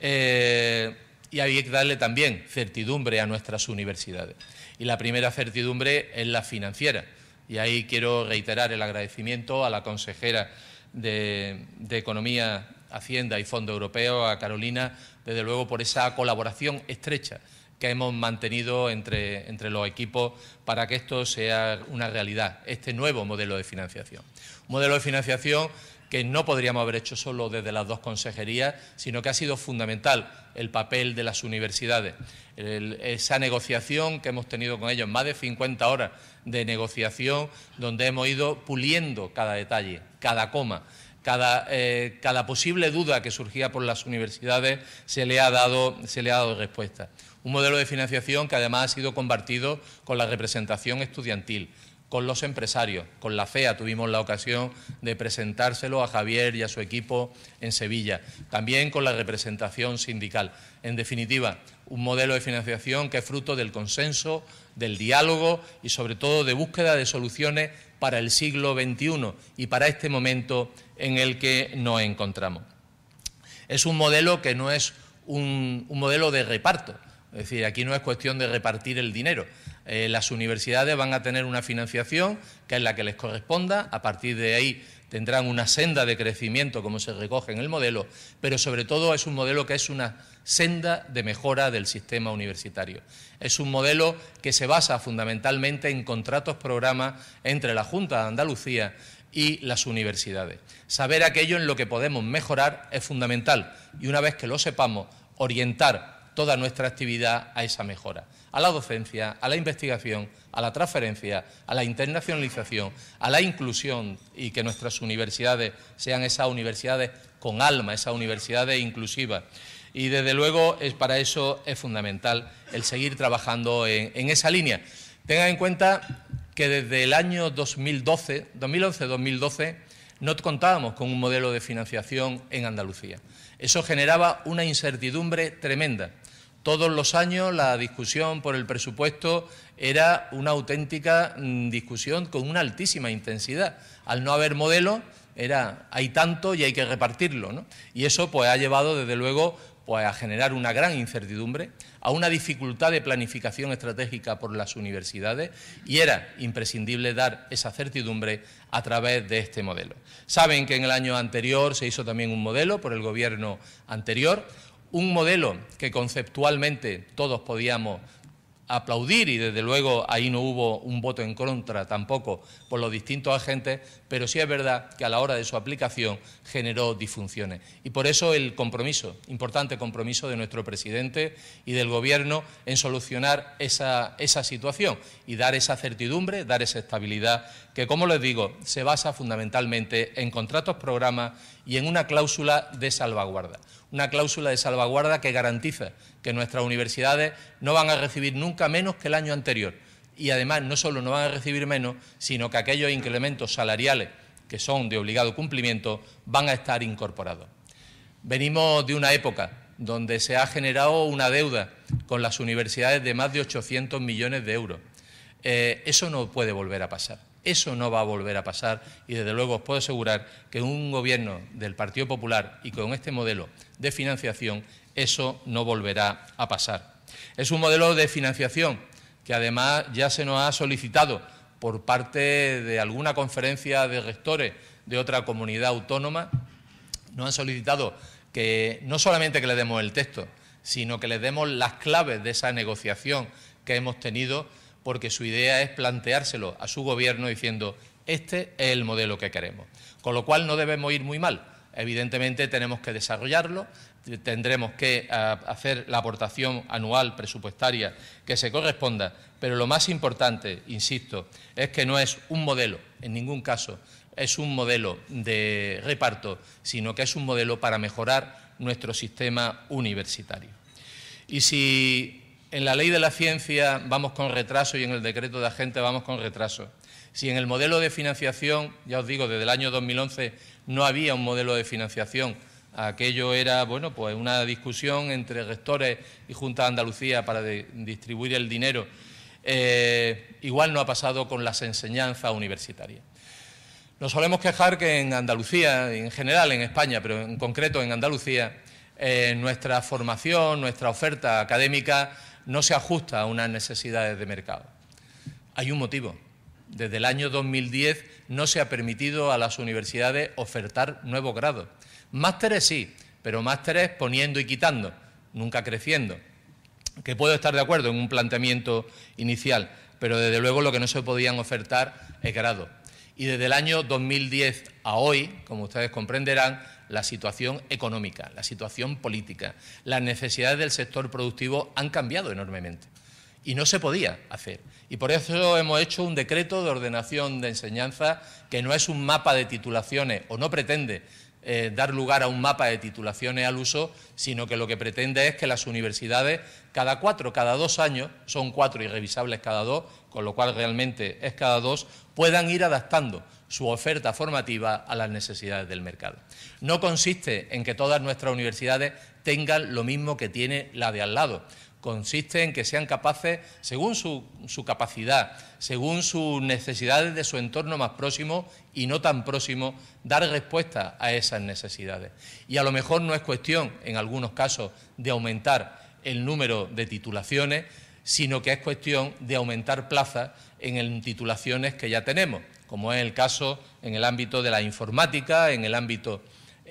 Eh, y hay que darle también certidumbre a nuestras universidades. Y la primera certidumbre es la financiera. Y ahí quiero reiterar el agradecimiento a la consejera de, de Economía, Hacienda y Fondo Europeo, a Carolina, desde luego por esa colaboración estrecha que hemos mantenido entre, los equipos para que esto sea una realidad, este nuevo modelo de financiación. Un modelo de financiación que no podríamos haber hecho solo desde las dos consejerías, sino que ha sido fundamental el papel de las universidades. esa negociación que hemos tenido con ellos, más de 50 horas de negociación, donde hemos ido puliendo cada detalle, cada coma, cada, eh, cada posible duda que surgía por las universidades se le ha dado, se le ha dado respuesta. Un modelo de financiación que además ha sido compartido con la representación estudiantil, con los empresarios, con la FEA. Tuvimos la ocasión de presentárselo a Javier y a su equipo en Sevilla. También con la representación sindical. En definitiva, un modelo de financiación que es fruto del consenso, del diálogo y sobre todo de búsqueda de soluciones para el siglo XXI y para este momento en el que nos encontramos. Es un modelo que no es un, un modelo de reparto, es decir, aquí no es cuestión de repartir el dinero, Eh, las universidades van a tener una financiación que es la que les corresponda, a partir de ahí tendrán una senda de crecimiento como se recoge en el modelo, pero sobre todo es un modelo que es una senda de mejora del sistema universitario. Es un modelo que se basa fundamentalmente en contratos programa entre la Junta de Andalucía y las universidades. Saber aquello en lo que podemos mejorar es fundamental y una vez que lo sepamos, orientar toda nuestra actividad a esa mejora, a la docencia, a la investigación, a la transferencia, a la internacionalización, a la inclusión y que nuestras universidades sean esas universidades con alma, esas universidades inclusivas. Y desde luego es, para eso es fundamental el seguir trabajando en, en esa línea. Tengan en cuenta que desde el año 2012, 2011-2012, no contábamos con un modelo de financiación en Andalucía. Eso generaba una incertidumbre tremenda. Todos los años la discusión por el presupuesto era una auténtica mm, discusión con una altísima intensidad. Al no haber modelo, era hay tanto y hay que repartirlo. Y eso pues, ha llevado, desde luego, pues, a generar una gran incertidumbre, a una dificultad de planificación estratégica por las universidades y era imprescindible dar esa certidumbre a través de este modelo. Saben que en el año anterior se hizo también un modelo por el gobierno anterior, un modelo que conceptualmente todos podíamos aplaudir y desde luego ahí no hubo un voto en contra tampoco por los distintos agentes, pero sí es verdad que a la hora de su aplicación generó disfunciones. Y por eso el compromiso, importante compromiso de nuestro presidente y del Gobierno en solucionar esa, esa situación y dar esa certidumbre, dar esa estabilidad que, como les digo, se basa fundamentalmente en contratos programa y en una cláusula de salvaguarda una cláusula de salvaguarda que garantiza que nuestras universidades no van a recibir nunca menos que el año anterior. Y además no solo no van a recibir menos, sino que aquellos incrementos salariales que son de obligado cumplimiento van a estar incorporados. Venimos de una época donde se ha generado una deuda con las universidades de más de 800 millones de euros. Eh, eso no puede volver a pasar. Eso no va a volver a pasar y desde luego os puedo asegurar que un gobierno del Partido Popular y con este modelo de financiación eso no volverá a pasar. Es un modelo de financiación que además ya se nos ha solicitado por parte de alguna conferencia de rectores de otra comunidad autónoma, nos han solicitado que no solamente que le demos el texto, sino que le demos las claves de esa negociación que hemos tenido porque su idea es planteárselo a su gobierno diciendo, este es el modelo que queremos. Con lo cual no debemos ir muy mal. Evidentemente tenemos que desarrollarlo, tendremos que eh, hacer la aportación anual presupuestaria que se corresponda, pero lo más importante, insisto, es que no es un modelo, en ningún caso es un modelo de reparto, sino que es un modelo para mejorar nuestro sistema universitario. Y si en la ley de la ciencia vamos con retraso y en el decreto de agente vamos con retraso. Si en el modelo de financiación, ya os digo, desde el año 2011 no había un modelo de financiación, aquello era bueno, pues una discusión entre rectores y Junta de Andalucía para distribuir el dinero. Eh, igual no ha pasado con las enseñanzas universitarias. Nos solemos quejar que en Andalucía, en general en España, pero en concreto en Andalucía, eh, nuestra formación, nuestra oferta académica no se ajusta a unas necesidades de mercado. Hay un motivo. Desde el año 2010 no se ha permitido a las universidades ofertar nuevos grados. Másteres sí, pero másteres poniendo y quitando, nunca creciendo. Que puedo estar de acuerdo en un planteamiento inicial, pero desde luego lo que no se podían ofertar es grado. Y desde el año 2010 a hoy, como ustedes comprenderán, la situación económica, la situación política, las necesidades del sector productivo han cambiado enormemente y no se podía hacer. Y por eso hemos hecho un decreto de ordenación de enseñanza que no es un mapa de titulaciones o no pretende eh, dar lugar a un mapa de titulaciones al uso, sino que lo que pretende es que las universidades cada cuatro, cada dos años, son cuatro irrevisables cada dos, con lo cual realmente es cada dos, puedan ir adaptando su oferta formativa a las necesidades del mercado. No consiste en que todas nuestras universidades tengan lo mismo que tiene la de al lado. Consiste en que sean capaces, según su, capacidad, según sus necesidades de su entorno más próximo y no tan próximo, dar respuesta a esas necesidades. Y a lo mejor no es cuestión, en algunos casos, de aumentar el número de titulaciones, sino que es cuestión de aumentar plazas en titulaciones que ya tenemos, como es el caso en el ámbito de la informática, en el ámbito,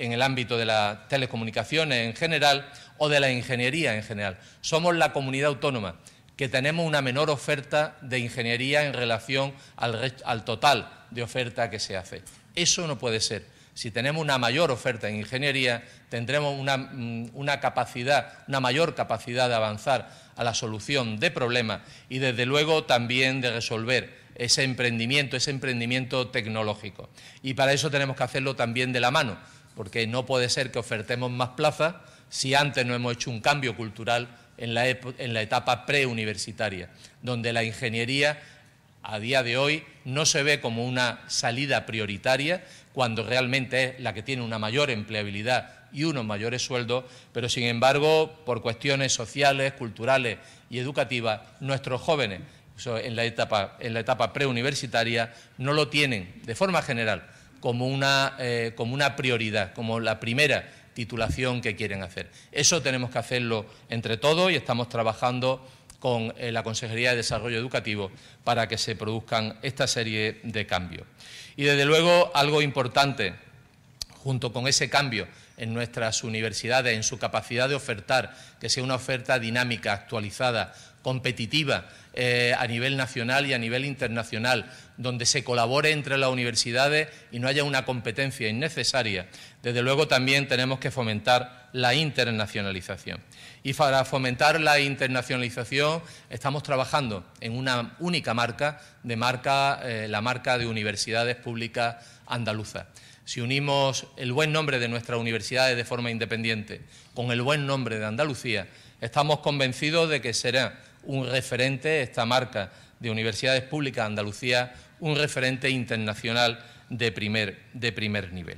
en el ámbito de las telecomunicaciones en general o de la ingeniería en general. Somos la comunidad autónoma que tenemos una menor oferta de ingeniería en relación al, al total de oferta que se hace. Eso no puede ser. Si tenemos una mayor oferta en ingeniería, tendremos mm, una, capacidad, una mayor capacidad de avanzar a la solución de problemas y, desde luego, también de resolver ese emprendimiento, ese emprendimiento tecnológico. Y para eso tenemos que hacerlo también de la mano, porque no puede ser que ofertemos más plazas si antes no hemos hecho un cambio cultural en la, etapa preuniversitaria, donde la ingeniería a día de hoy no se ve como una salida prioritaria, cuando realmente es la que tiene una mayor empleabilidad y unos mayores sueldos, pero sin embargo, por cuestiones sociales, culturales y educativas, nuestros jóvenes en la etapa, en la etapa preuniversitaria no lo tienen de forma general como una, eh, como una prioridad, como la primera titulación que quieren hacer. Eso tenemos que hacerlo entre todos y estamos trabajando con eh, la Consejería de Desarrollo Educativo para que se produzcan esta serie de cambios. Y desde luego algo importante, junto con ese cambio en nuestras universidades, en su capacidad de ofertar, que sea una oferta dinámica, actualizada, competitiva eh, a nivel nacional y a nivel internacional, donde se colabore entre las universidades y no haya una competencia innecesaria. Desde luego también tenemos que fomentar la internacionalización. Y para fomentar la internacionalización estamos trabajando en una única marca, de marca eh, la marca de Universidades Públicas Andaluzas. Si unimos el buen nombre de nuestras universidades de forma independiente con el buen nombre de Andalucía, estamos convencidos de que será un referente esta marca de Universidades Públicas Andalucía, un referente internacional de primer, de primer nivel.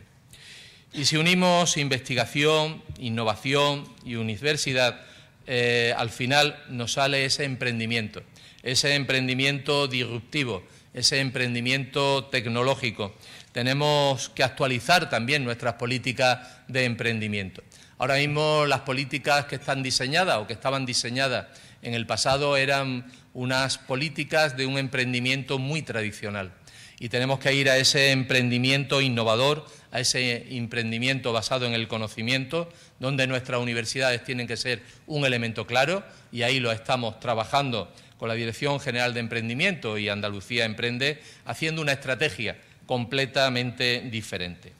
Y si unimos investigación, innovación y universidad, eh, al final nos sale ese emprendimiento, ese emprendimiento disruptivo, ese emprendimiento tecnológico. Tenemos que actualizar también nuestras políticas de emprendimiento. Ahora mismo las políticas que están diseñadas o que estaban diseñadas en el pasado eran unas políticas de un emprendimiento muy tradicional y tenemos que ir a ese emprendimiento innovador, a ese emprendimiento basado en el conocimiento, donde nuestras universidades tienen que ser un elemento claro y ahí lo estamos trabajando con la Dirección General de Emprendimiento y Andalucía Emprende, haciendo una estrategia completamente diferente.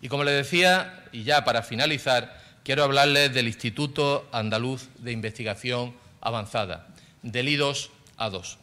Y como les decía, y ya para finalizar, quiero hablarles del Instituto Andaluz de Investigación Avanzada, del I2 A2.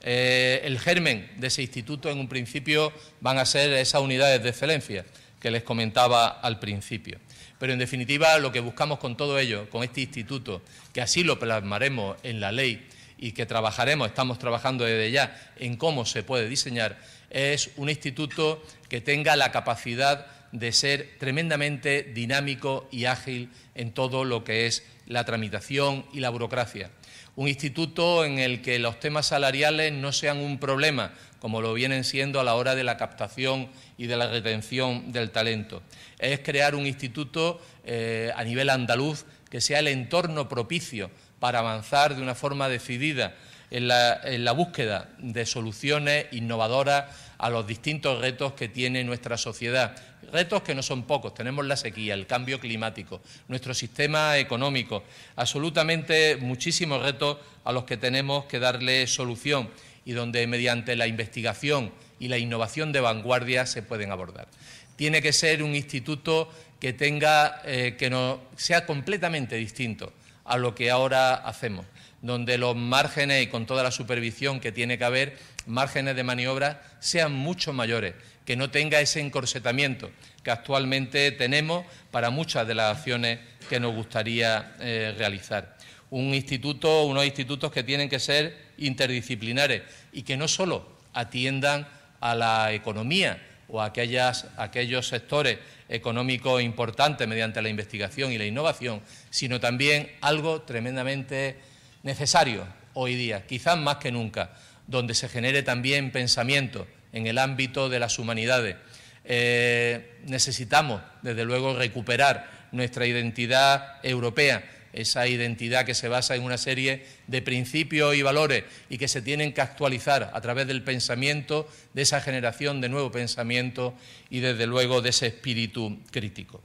Eh, el germen de ese instituto en un principio van a ser esas unidades de excelencia que les comentaba al principio. Pero en definitiva lo que buscamos con todo ello, con este instituto, que así lo plasmaremos en la ley y que trabajaremos, estamos trabajando desde ya en cómo se puede diseñar, es un instituto que tenga la capacidad de ser tremendamente dinámico y ágil en todo lo que es la tramitación y la burocracia un instituto en el que los temas salariales no sean un problema, como lo vienen siendo a la hora de la captación y de la retención del talento. Es crear un instituto eh, a nivel andaluz que sea el entorno propicio para avanzar de una forma decidida en la búsqueda de soluciones innovadoras a los distintos retos que tiene nuestra sociedad. Retos que no son pocos, tenemos la sequía, el cambio climático, nuestro sistema económico, absolutamente muchísimos retos a los que tenemos que darle solución y donde mediante la investigación y la innovación de vanguardia se pueden abordar. Tiene que ser un instituto que tenga, eh, que no, sea completamente distinto a lo que ahora hacemos, donde los márgenes y con toda la supervisión que tiene que haber márgenes de maniobra sean mucho mayores, que no tenga ese encorsetamiento que actualmente tenemos para muchas de las acciones que nos gustaría eh, realizar. Un instituto, unos institutos que tienen que ser interdisciplinares y que no solo atiendan a la economía o a aquellos sectores económicos importantes mediante la investigación y la innovación, sino también algo tremendamente necesario hoy día, quizás más que nunca, donde se genere también pensamiento en el ámbito de las humanidades. Eh, necesitamos, desde luego, recuperar nuestra identidad europea, esa identidad que se basa en una serie de principios y valores y que se tienen que actualizar a través del pensamiento, de esa generación de nuevo pensamiento y desde luego de ese espíritu crítico.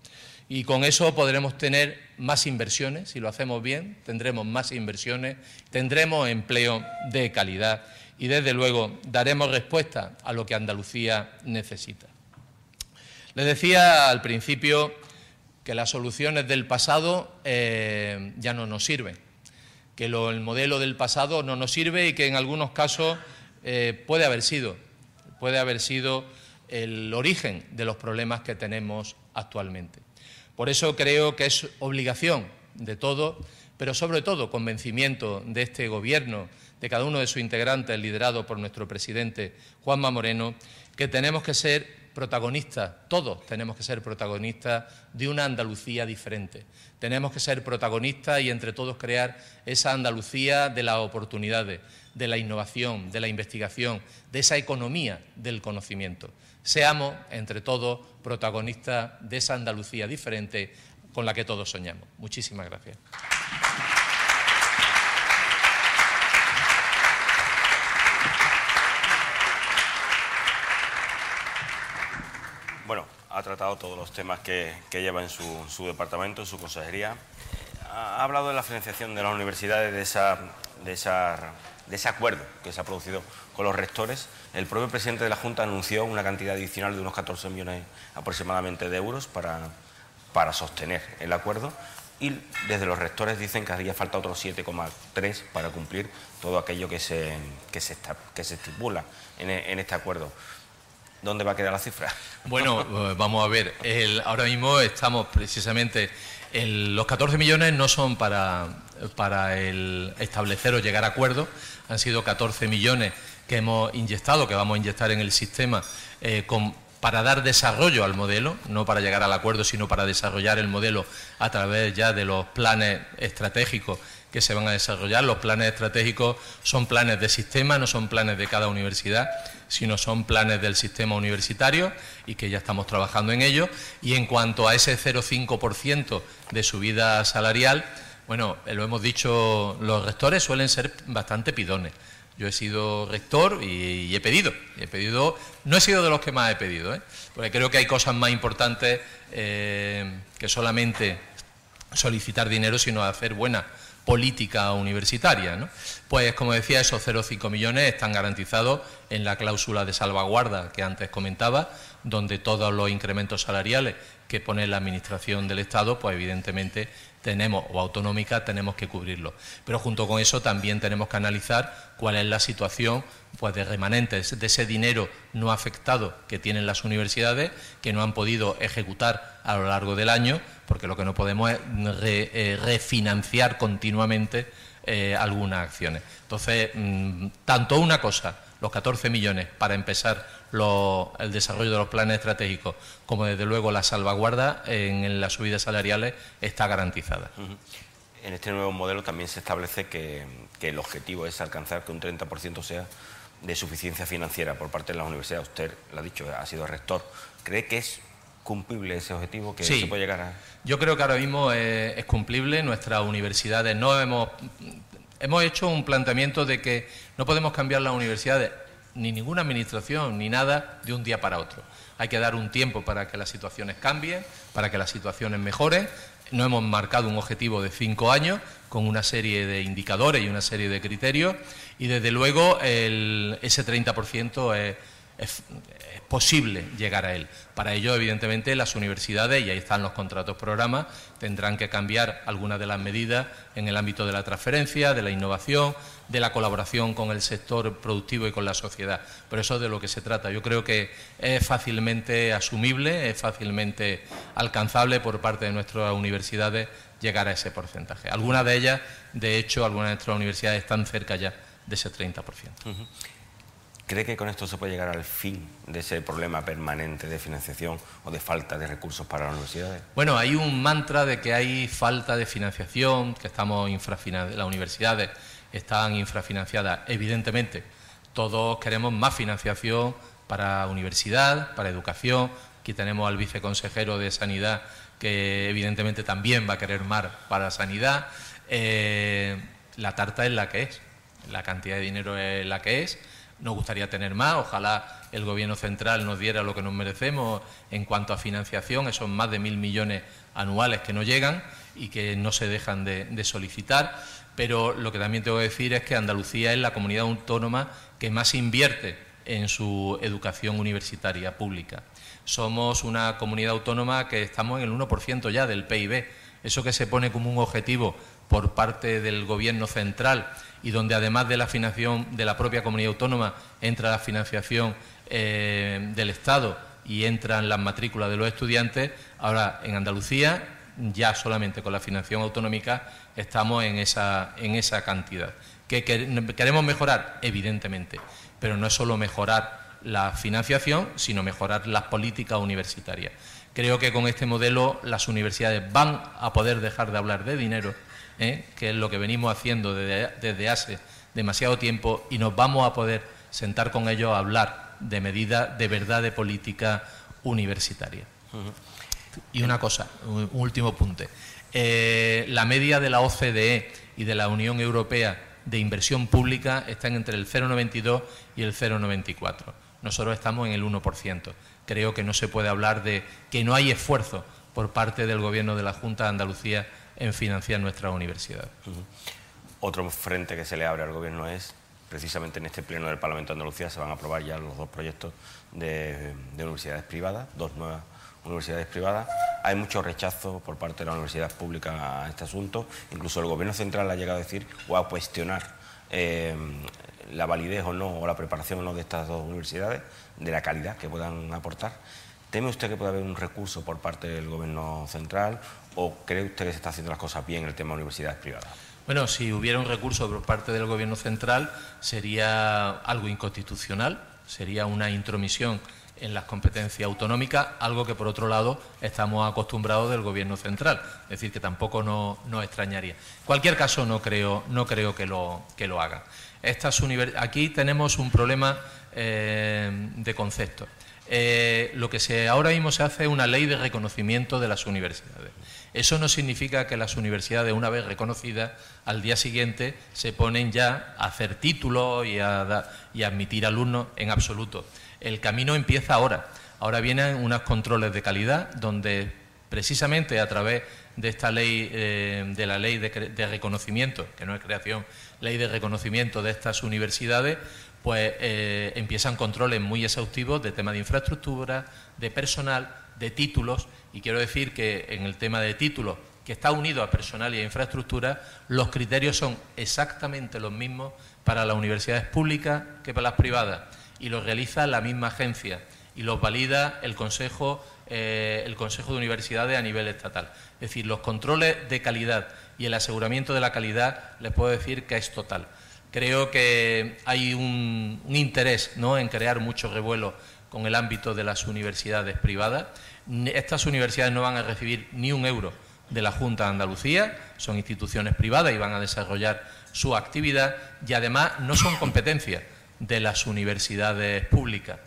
Y con eso podremos tener más inversiones, si lo hacemos bien, tendremos más inversiones, tendremos empleo de calidad y desde luego daremos respuesta a lo que Andalucía necesita. Les decía al principio que las soluciones del pasado eh, ya no nos sirven, que el modelo del pasado no nos sirve y que en algunos casos eh, puede haber sido, puede haber sido el origen de los problemas que tenemos actualmente. Por eso creo que es obligación de todo, pero sobre todo convencimiento de este Gobierno, de cada uno de sus integrantes, liderado por nuestro presidente Juanma Moreno, que tenemos que ser protagonistas, todos tenemos que ser protagonistas de una Andalucía diferente. Tenemos que ser protagonistas y entre todos crear esa Andalucía de las oportunidades, de la innovación, de la investigación, de esa economía del conocimiento. Seamos entre todos protagonistas de esa Andalucía diferente con la que todos soñamos. Muchísimas gracias. Bueno, ha tratado todos los temas que, lleva en su, departamento, en su consejería. Ha, hablado de la financiación de las universidades, de, esa, de, de ese acuerdo que se ha producido con los rectores. El propio presidente de la Junta anunció una cantidad adicional de unos 14 millones aproximadamente de euros para, sostener el acuerdo y desde los rectores dicen que haría falta otros 7,3 para cumplir todo aquello que se estipula en, en este acuerdo. ¿Dónde va a quedar la cifra? Bueno, eh, vamos a ver. ahora mismo estamos precisamente. los 14 millones no son para, para el establecer o llegar a acuerdo. Han sido 14 millones que hemos inyectado, que vamos a inyectar en el sistema eh, para dar desarrollo al modelo, no para llegar al acuerdo, sino para desarrollar el modelo a través ya de los planes estratégicos que se van a desarrollar. Los planes estratégicos son planes de sistema, no son planes de cada universidad, sino son planes del sistema universitario y que ya estamos trabajando en ello. Y en cuanto a ese 0,5% de subida salarial, bueno, lo hemos dicho, los rectores suelen ser bastante pidones. Yo he sido rector y, he pedido, he pedido, no he sido de los que más he pedido, ¿eh? porque creo que hay cosas más importantes eh, que solamente solicitar dinero, sino hacer buena política universitaria. Pues como decía, esos 0,5 millones están garantizados en la cláusula de salvaguarda que antes comentaba, donde todos los incrementos salariales que pone la Administración del Estado, pues evidentemente tenemos, o autonómica, tenemos que cubrirlo. Pero junto con eso también tenemos que analizar cuál es la situación pues, de remanentes de ese dinero no afectado que tienen las universidades, que no han podido ejecutar a lo largo del año, porque lo que no podemos es eh, refinanciar continuamente eh, algunas acciones. Entonces, mm, tanto una cosa, los 14 millones para empezar el desarrollo de los planes estratégicos, como desde luego la salvaguarda en, las subidas salariales está garantizada. En este nuevo modelo también se establece que, el objetivo es alcanzar que un 30% sea de suficiencia financiera por parte de la universidad. Usted lo ha dicho, ha sido rector. ¿Cree que es cumplible ese objetivo que se puede llegar a...? Yo creo que ahora mismo es, es cumplible. Nuestras universidades no hemos... Hemos hecho un planteamiento de que no podemos cambiar las universidades ni ninguna administración, ni nada de un día para otro. Hay que dar un tiempo para que las situaciones cambien, para que las situaciones mejoren. No hemos marcado un objetivo de cinco años con una serie de indicadores y una serie de criterios y desde luego ese 30% es, posible llegar a él. Para ello, evidentemente, las universidades, y ahí están los contratos programas, tendrán que cambiar algunas de las medidas en el ámbito de la transferencia, de la innovación, de la colaboración con el sector productivo y con la sociedad. Pero eso es de lo que se trata. Yo creo que es fácilmente asumible, es fácilmente alcanzable por parte de nuestras universidades llegar a ese porcentaje. Algunas de ellas, de hecho, algunas de nuestras universidades están cerca ya de ese 30%. ¿Cree que con esto se puede llegar al fin de ese problema permanente de financiación o de falta de recursos para las universidades? Bueno, hay un mantra de que hay falta de financiación, que estamos las universidades están infrafinanciadas. Evidentemente, todos queremos más financiación para universidad, para educación. Aquí tenemos al viceconsejero de Sanidad que evidentemente también va a querer más para sanidad. Eh, la tarta es la que es, la cantidad de dinero es la que es. Nos gustaría tener más, ojalá el Gobierno central nos diera lo que nos merecemos en cuanto a financiación, esos más de mil millones anuales que no llegan y que no se dejan de, solicitar. Pero lo que también tengo que decir es que Andalucía es la comunidad autónoma que más invierte en su educación universitaria pública. Somos una comunidad autónoma que estamos en el 1% ya del PIB. Eso que se pone como un objetivo por parte del Gobierno central y donde además de la financiación de la propia comunidad autónoma entra la financiación eh, del Estado y entran las matrículas de los estudiantes, ahora en Andalucía ya solamente con la financiación autonómica estamos en esa, en esa cantidad. ¿Que queremos mejorar? Evidentemente, pero no es solo mejorar la financiación, sino mejorar las políticas universitarias. Creo que con este modelo las universidades van a poder dejar de hablar de dinero, ¿eh? que es lo que venimos haciendo desde, hace demasiado tiempo, y nos vamos a poder sentar con ellos a hablar de medidas de verdad de política universitaria. Y una cosa, un último punto. Eh, la media de la OCDE y de la Unión Europea de inversión pública están entre el 0,92 y el 0,94. Nosotros estamos en el 1%. Creo que no se puede hablar de que no hay esfuerzo por parte del Gobierno de la Junta de Andalucía en financiar nuestra universidad. Otro frente que se le abre al Gobierno es, precisamente en este pleno del Parlamento de Andalucía, se van a aprobar ya los dos proyectos de, de universidades privadas, dos nuevas universidades privadas. Hay mucho rechazo por parte de la universidad pública a este asunto. Incluso el Gobierno central ha llegado a decir o a cuestionar eh, la validez o no, o la preparación o no de estas dos universidades, de la calidad que puedan aportar. ¿Teme usted que puede haber un recurso por parte del Gobierno central o cree usted que se está haciendo las cosas bien en el tema de universidades privadas? Bueno, si hubiera un recurso por parte del Gobierno central sería algo inconstitucional, sería una intromisión en las competencias autonómicas, algo que por otro lado estamos acostumbrados del Gobierno central, es decir, que tampoco nos no extrañaría. En cualquier caso, no creo, no creo que, lo, que lo hagan. Estas aquí tenemos un problema eh, de concepto. Eh, lo que se, ahora mismo se hace es una ley de reconocimiento de las universidades. Eso no significa que las universidades, una vez reconocidas, al día siguiente se ponen ya a hacer títulos y a, admitir alumnos en absoluto. El camino empieza ahora. Ahora vienen unos controles de calidad donde precisamente a través de esta ley, eh, de la ley de, reconocimiento, que no es creación, ley de reconocimiento de estas universidades, pues eh, empiezan controles muy exhaustivos de tema de infraestructura, de personal, de títulos, y quiero decir que en el tema de títulos, que está unido a personal y a infraestructura, los criterios son exactamente los mismos para las universidades públicas que para las privadas y los realiza la misma agencia y los valida el Consejo, eh, el Consejo de Universidades a nivel estatal. Es decir, los controles de calidad y el aseguramiento de la calidad les puedo decir que es total. Creo que hay un, interés ¿no? en crear mucho revuelo con el ámbito de las universidades privadas. Estas universidades no van a recibir ni un euro de la Junta de Andalucía, son instituciones privadas y van a desarrollar su actividad y además no son competencias de las universidades públicas.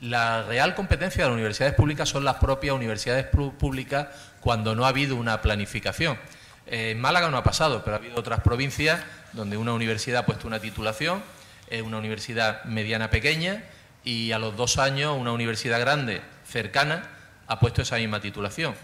La real competencia de las universidades públicas son las propias universidades públicas cuando no ha habido una planificación. En Málaga no ha pasado, pero ha habido otras provincias donde una universidad ha puesto una titulación, es una universidad mediana pequeña, y a los dos años una universidad grande, cercana, ha puesto esa misma titulación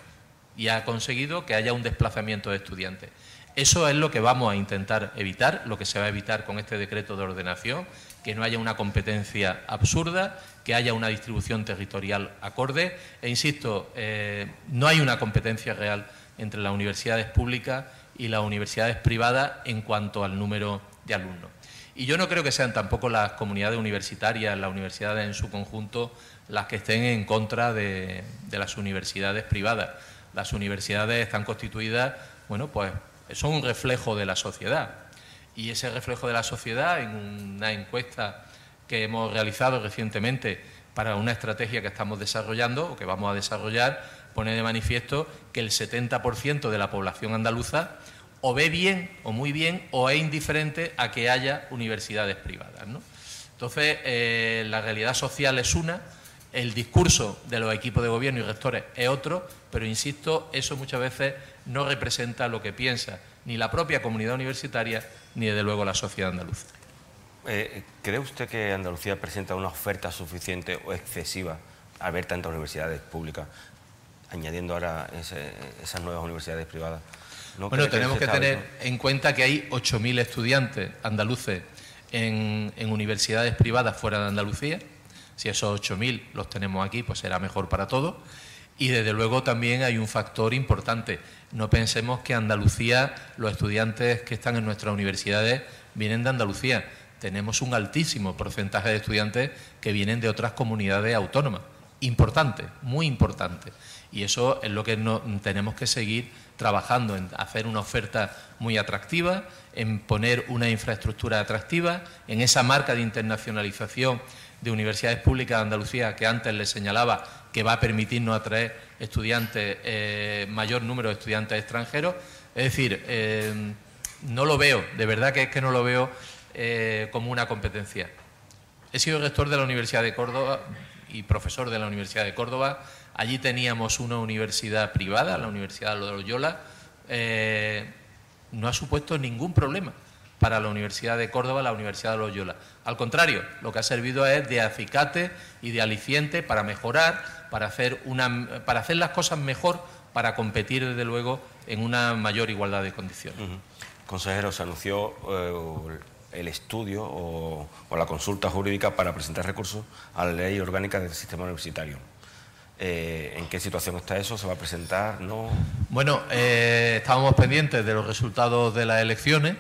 y ha conseguido que haya un desplazamiento de estudiantes. Eso es lo que vamos a intentar evitar, lo que se va a evitar con este decreto de ordenación que no haya una competencia absurda, que haya una distribución territorial acorde. E insisto, eh, no hay una competencia real entre las universidades públicas y las universidades privadas en cuanto al número de alumnos. Y yo no creo que sean tampoco las comunidades universitarias, las universidades en su conjunto, las que estén en contra de, las universidades privadas. Las universidades están constituidas, bueno, pues son un reflejo de la sociedad y ese reflejo de la sociedad en una encuesta que hemos realizado recientemente para una estrategia que estamos desarrollando o que vamos a desarrollar pone de manifiesto que el 70% de la población andaluza o ve bien o muy bien o es indiferente a que haya universidades privadas. Entonces, eh, la realidad social es una El discurso de los equipos de gobierno y rectores es otro, pero insisto, eso muchas veces no representa lo que piensa ni la propia comunidad universitaria ni desde luego la sociedad andaluza. Eh, ¿Cree usted que Andalucía presenta una oferta suficiente o excesiva al ver tantas universidades públicas, añadiendo ahora esas nuevas universidades privadas? Bueno, tenemos que, tener en cuenta que hay 8.000 estudiantes andaluces en, en, universidades privadas fuera de Andalucía. Si esos 8.000 los tenemos aquí, pues será mejor para todos. Y desde luego también hay un factor importante. No pensemos que Andalucía, los estudiantes que están en nuestras universidades vienen de Andalucía. Tenemos un altísimo porcentaje de estudiantes que vienen de otras comunidades autónomas. Importante, muy importante. Y eso es lo que tenemos que seguir trabajando en hacer una oferta muy atractiva, en poner una infraestructura atractiva, en esa marca de internacionalización de universidades públicas de Andalucía que antes les señalaba que va a permitirnos atraer estudiantes, eh, mayor número de estudiantes extranjeros. Es decir, eh, no lo veo, de verdad que es que no lo veo eh, como una competencia. He sido rector de la Universidad de Córdoba y profesor de la Universidad de Córdoba. Allí teníamos una universidad privada, la Universidad de Loyola. no ha supuesto ningún problema para la Universidad de Córdoba, la Universidad de Loyola. Al contrario, lo que ha servido es de acicate y de aliciente para mejorar, para hacer, una, para hacer las cosas mejor, para competir, desde luego, en una mayor igualdad de condiciones. Consejero, se anunció eh, el estudio o, la consulta jurídica para presentar recursos a la ley orgánica del sistema universitario. Eh, ¿En qué situación está eso? ¿Se va a presentar? ¿No? Bueno, eh, estábamos pendientes de los resultados de las elecciones.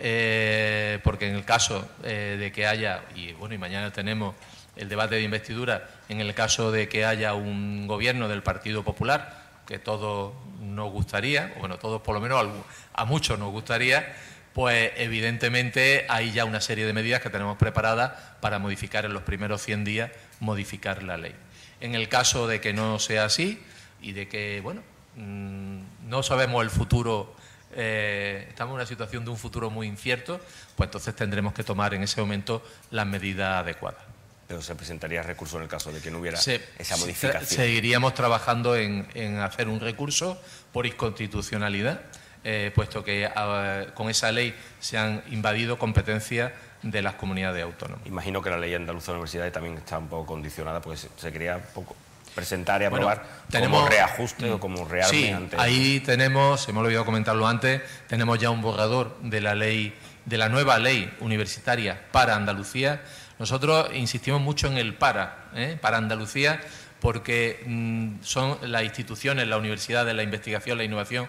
Eh, porque en el caso eh, de que haya, y bueno, y mañana tenemos el debate de investidura, en el caso de que haya un gobierno del Partido Popular, que todos nos gustaría, bueno, todos por lo menos a, muchos nos gustaría, pues evidentemente hay ya una serie de medidas que tenemos preparadas para modificar en los primeros 100 días, modificar la ley. En el caso de que no sea así y de que, bueno, mm, no sabemos el futuro eh, estamos en una situación de un futuro muy incierto, pues entonces tendremos que tomar en ese momento las medidas adecuadas. Pero se presentaría recurso en el caso de que no hubiera esa modificación. Seguiríamos trabajando en, hacer un recurso por inconstitucionalidad, eh, puesto que ah, con esa ley se han invadido competencias de las comunidades autónomas. Imagino que la ley andaluza de universidades también está un poco condicionada, porque se, se poco, presentar y aprobar tenemos, como reajuste o como realmente. Sí, ahí tenemos, hemos olvidado comentarlo antes, tenemos ya un borrador de la ley, de la nueva ley universitaria para Andalucía. Nosotros insistimos mucho en el para, ¿eh? para Andalucía, porque mm, son las instituciones, la universidad de la investigación, la innovación,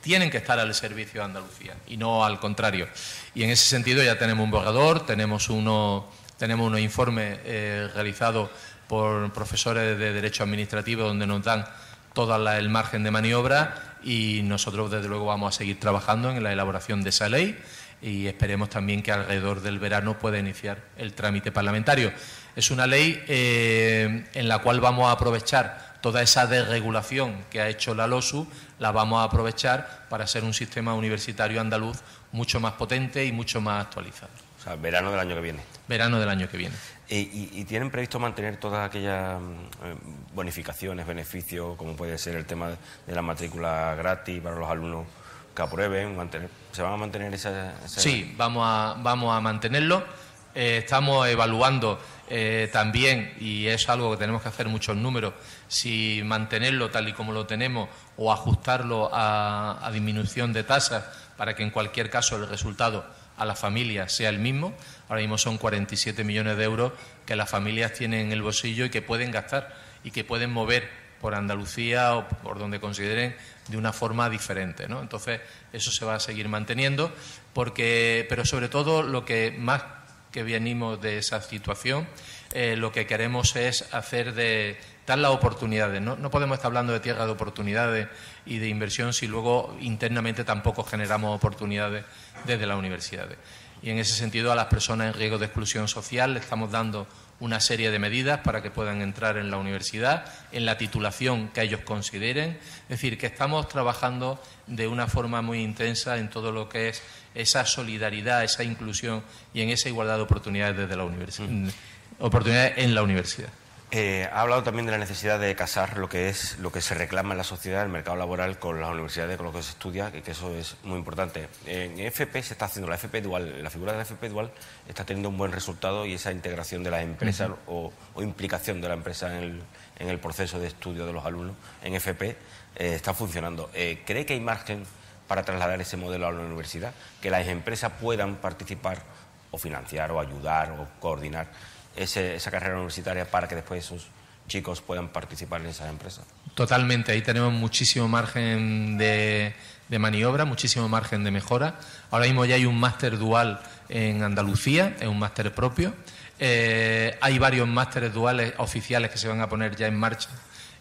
tienen que estar al servicio de Andalucía y no al contrario. Y en ese sentido ya tenemos un borrador, tenemos uno tenemos unos informes eh, realizados por profesores de Derecho Administrativo donde nos dan todo el margen de maniobra y nosotros desde luego vamos a seguir trabajando en la elaboración de esa ley y esperemos también que alrededor del verano pueda iniciar el trámite parlamentario. Es una ley eh, en la cual vamos a aprovechar toda esa desregulación que ha hecho la LOSU, la vamos a aprovechar para ser un sistema universitario andaluz mucho más potente y mucho más actualizado. O sea, verano del año que viene. Verano del año que viene. ¿Y, tienen previsto mantener todas aquellas eh, bonificaciones, beneficios, como puede ser el tema de la matrícula gratis para los alumnos que aprueben? Mantener, ¿Se van a mantener esa...? Sí, vamos a, vamos a mantenerlo. Eh, estamos evaluando eh, también, y es algo que tenemos que hacer muchos números, si mantenerlo tal y como lo tenemos o ajustarlo a disminución de tasas para que en cualquier caso el resultado a la familia sea el mismo. Ahora mismo son 47 millones de euros que las familias tienen en el bolsillo y que pueden gastar y que pueden mover por Andalucía o por donde consideren de una forma diferente. ¿no? Entonces, eso se va a seguir manteniendo, porque, pero sobre todo lo que más que venimos de esa situación, eh, lo que queremos es hacer de dar las oportunidades. ¿no? no podemos estar hablando de tierra de oportunidades y de inversión si luego internamente tampoco generamos oportunidades desde las universidades. Y en ese sentido a las personas en riesgo de exclusión social le estamos dando una serie de medidas para que puedan entrar en la universidad, en la titulación que ellos consideren. Es decir, que estamos trabajando de una forma muy intensa en todo lo que es esa solidaridad, esa inclusión y en esa igualdad de oportunidades desde la universidad, mm. oportunidades en la universidad. Eh, ha hablado también de la necesidad de casar lo que es lo que se reclama en la sociedad, el mercado laboral, con las universidades, con lo que se estudia, que, que eso es muy importante. En FP se está haciendo la FP dual, la figura de la FP dual está teniendo un buen resultado y esa integración de las empresas o, implicación de la empresa en el, proceso de estudio de los alumnos en FP eh, está funcionando. Eh, ¿Cree que hay margen para trasladar ese modelo a la universidad? Que las empresas puedan participar o financiar o ayudar o coordinar esa carrera universitaria para que después esos chicos puedan participar en esas empresas. Totalmente, ahí tenemos muchísimo margen de, maniobra, muchísimo margen de mejora. Ahora mismo ya hay un máster dual en Andalucía, es un máster propio. Eh, hay varios másteres duales oficiales que se van a poner ya en marcha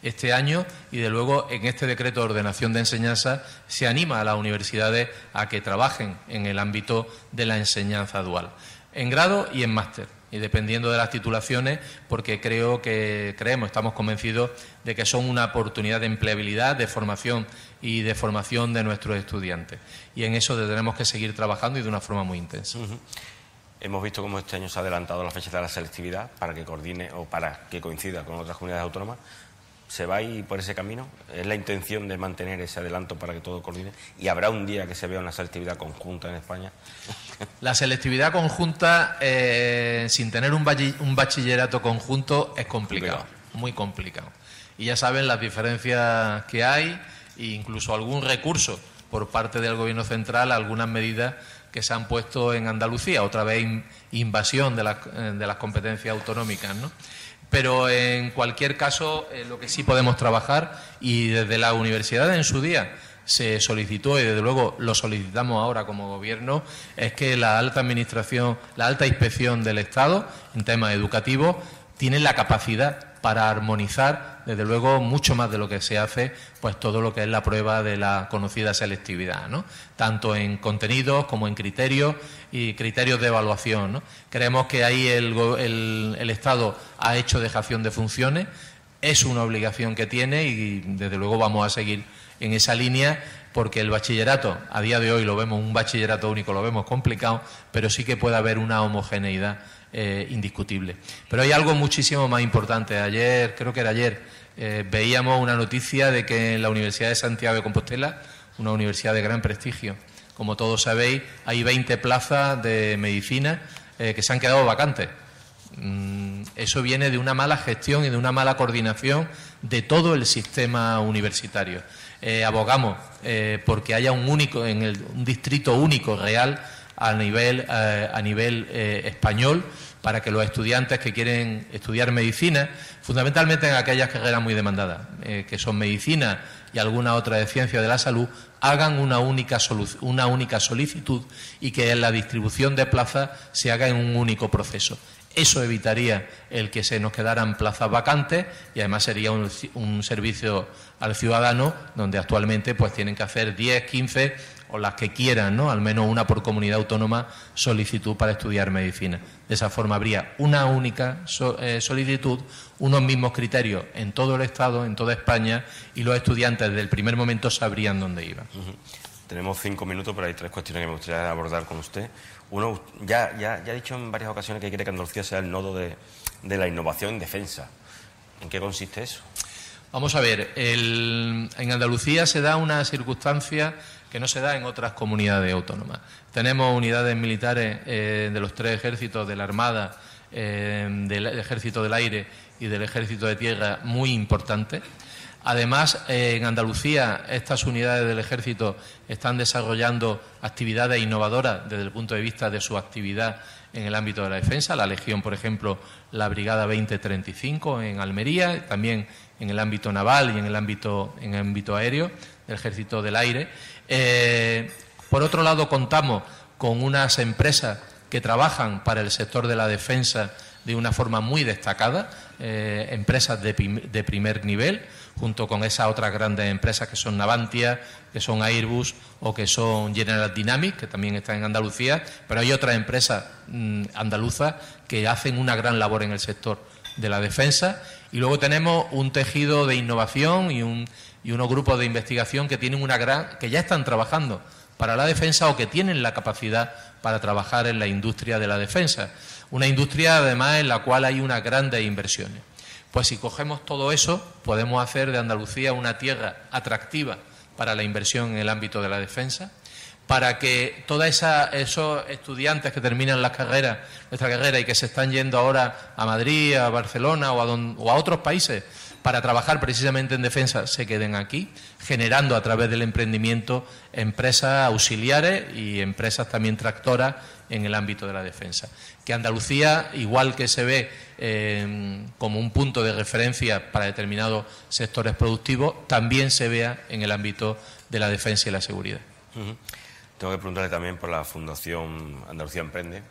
este año y de luego en este decreto de ordenación de enseñanza se anima a las universidades a que trabajen en el ámbito de la enseñanza dual, en grado y en máster y dependiendo de las titulaciones, porque creo que creemos, estamos convencidos de que son una oportunidad de empleabilidad, de formación y de formación de nuestros estudiantes. Y en eso tenemos que seguir trabajando y de una forma muy intensa. Hemos visto cómo este año se ha adelantado la fecha de la selectividad para que coordine o para que coincida con otras comunidades autónomas. ¿Se va a ir por ese camino? ¿Es la intención de mantener ese adelanto para que todo coordine? ¿Y habrá un día que se vea una selectividad conjunta en España? La selectividad conjunta, eh, sin tener un, bachillerato conjunto, es complicado, muy complicado. Y ya saben las diferencias que hay e incluso algún recurso por parte del Gobierno central, algunas medidas que se han puesto en Andalucía, otra vez invasión de, eh, de las competencias autonómicas, ¿no? Pero en cualquier caso, eh, lo que sí podemos trabajar, y desde la universidad en su día se solicitó, y desde luego lo solicitamos ahora como gobierno, es que la alta administración, la alta inspección del Estado en temas educativos tiene la capacidad para armonizar, desde luego, mucho más de lo que se hace, pues todo lo que es la prueba de la conocida selectividad, ¿no? tanto en contenidos como en criterios y criterios de evaluación. Creemos que ahí el, el Estado ha hecho dejación de funciones, es una obligación que tiene y, desde luego, vamos a seguir en esa línea porque el bachillerato, a día de hoy lo vemos, un bachillerato único lo vemos complicado, pero sí que puede haber una homogeneidad eh, indiscutible. Pero hay algo muchísimo más importante. Ayer, creo que era ayer, eh, veíamos una noticia de que en la Universidad de Santiago de Compostela, una universidad de gran prestigio, como todos sabéis, hay 20 plazas de medicina eh, que se han quedado vacantes. Mm, eso viene de una mala gestión y de una mala coordinación de todo el sistema universitario. abogamos porque haya un único, en el, un distrito único real a nivel, eh, eh, español para que los estudiantes que quieren estudiar medicina, fundamentalmente en aquellas carreras muy demandadas, eh, que son medicina y alguna otra de ciencia de la salud, hagan una única, una única solicitud y que la distribución de plazas se haga en un único proceso. Eso evitaría el que se nos quedaran plazas vacantes y además sería un, un, servicio al ciudadano donde actualmente pues tienen que hacer 10, 15 o las que quieran, ¿no? al menos una por comunidad autónoma, solicitud para estudiar medicina. De esa forma habría una única eh, solicitud, unos mismos criterios en todo el Estado, en toda España, y los estudiantes desde el primer momento sabrían dónde iban. Tenemos cinco minutos, pero hay tres cuestiones que me gustaría abordar con usted. Uno, ya, ya, ya ha dicho en varias ocasiones que quiere que Andalucía sea el nodo de, de la innovación en defensa. ¿En qué consiste eso? Vamos a ver, en Andalucía se da una circunstancia que no se da en otras comunidades autónomas. Tenemos unidades militares eh, de los tres ejércitos, de la Armada, eh, del Ejército del Aire y del Ejército de Tierra muy importantes. Además, eh, en Andalucía, estas unidades del Ejército están desarrollando actividades innovadoras desde el punto de vista de su actividad en el ámbito de la defensa. La Legión, por ejemplo, la Brigada 2035 en Almería, también en el ámbito naval y en el ámbito, en el ámbito aéreo del Ejército del Aire. Eh, por otro lado, contamos con unas empresas que trabajan para el sector de la defensa de una forma muy destacada, eh, empresas de, primer nivel, junto con esas otras grandes empresas que son Navantia, que son Airbus o que son General Dynamics, que también están en Andalucía, pero hay otras empresas mm, andaluzas que hacen una gran labor en el sector de la defensa. Y luego tenemos un tejido de innovación y un, y unos grupos de investigación que tienen una gran, que ya están trabajando para la defensa o que tienen la capacidad para trabajar en la industria de la defensa. Una industria además en la cual hay unas grandes inversiones. Pues si cogemos todo eso, podemos hacer de Andalucía una tierra atractiva para la inversión en el ámbito de la defensa, para que todos esos estudiantes que terminan la carrera, nuestra carrera y que se están yendo ahora a Madrid, a Barcelona o a, o a otros países para trabajar precisamente en defensa se queden aquí, generando a través del emprendimiento empresas auxiliares y empresas también tractoras en el ámbito de la defensa. Que Andalucía, igual que se ve eh, como un punto de referencia para determinados sectores productivos, también se vea en el ámbito de la defensa y la seguridad. Tengo que preguntarle también por la Fundación Andalucía Emprende,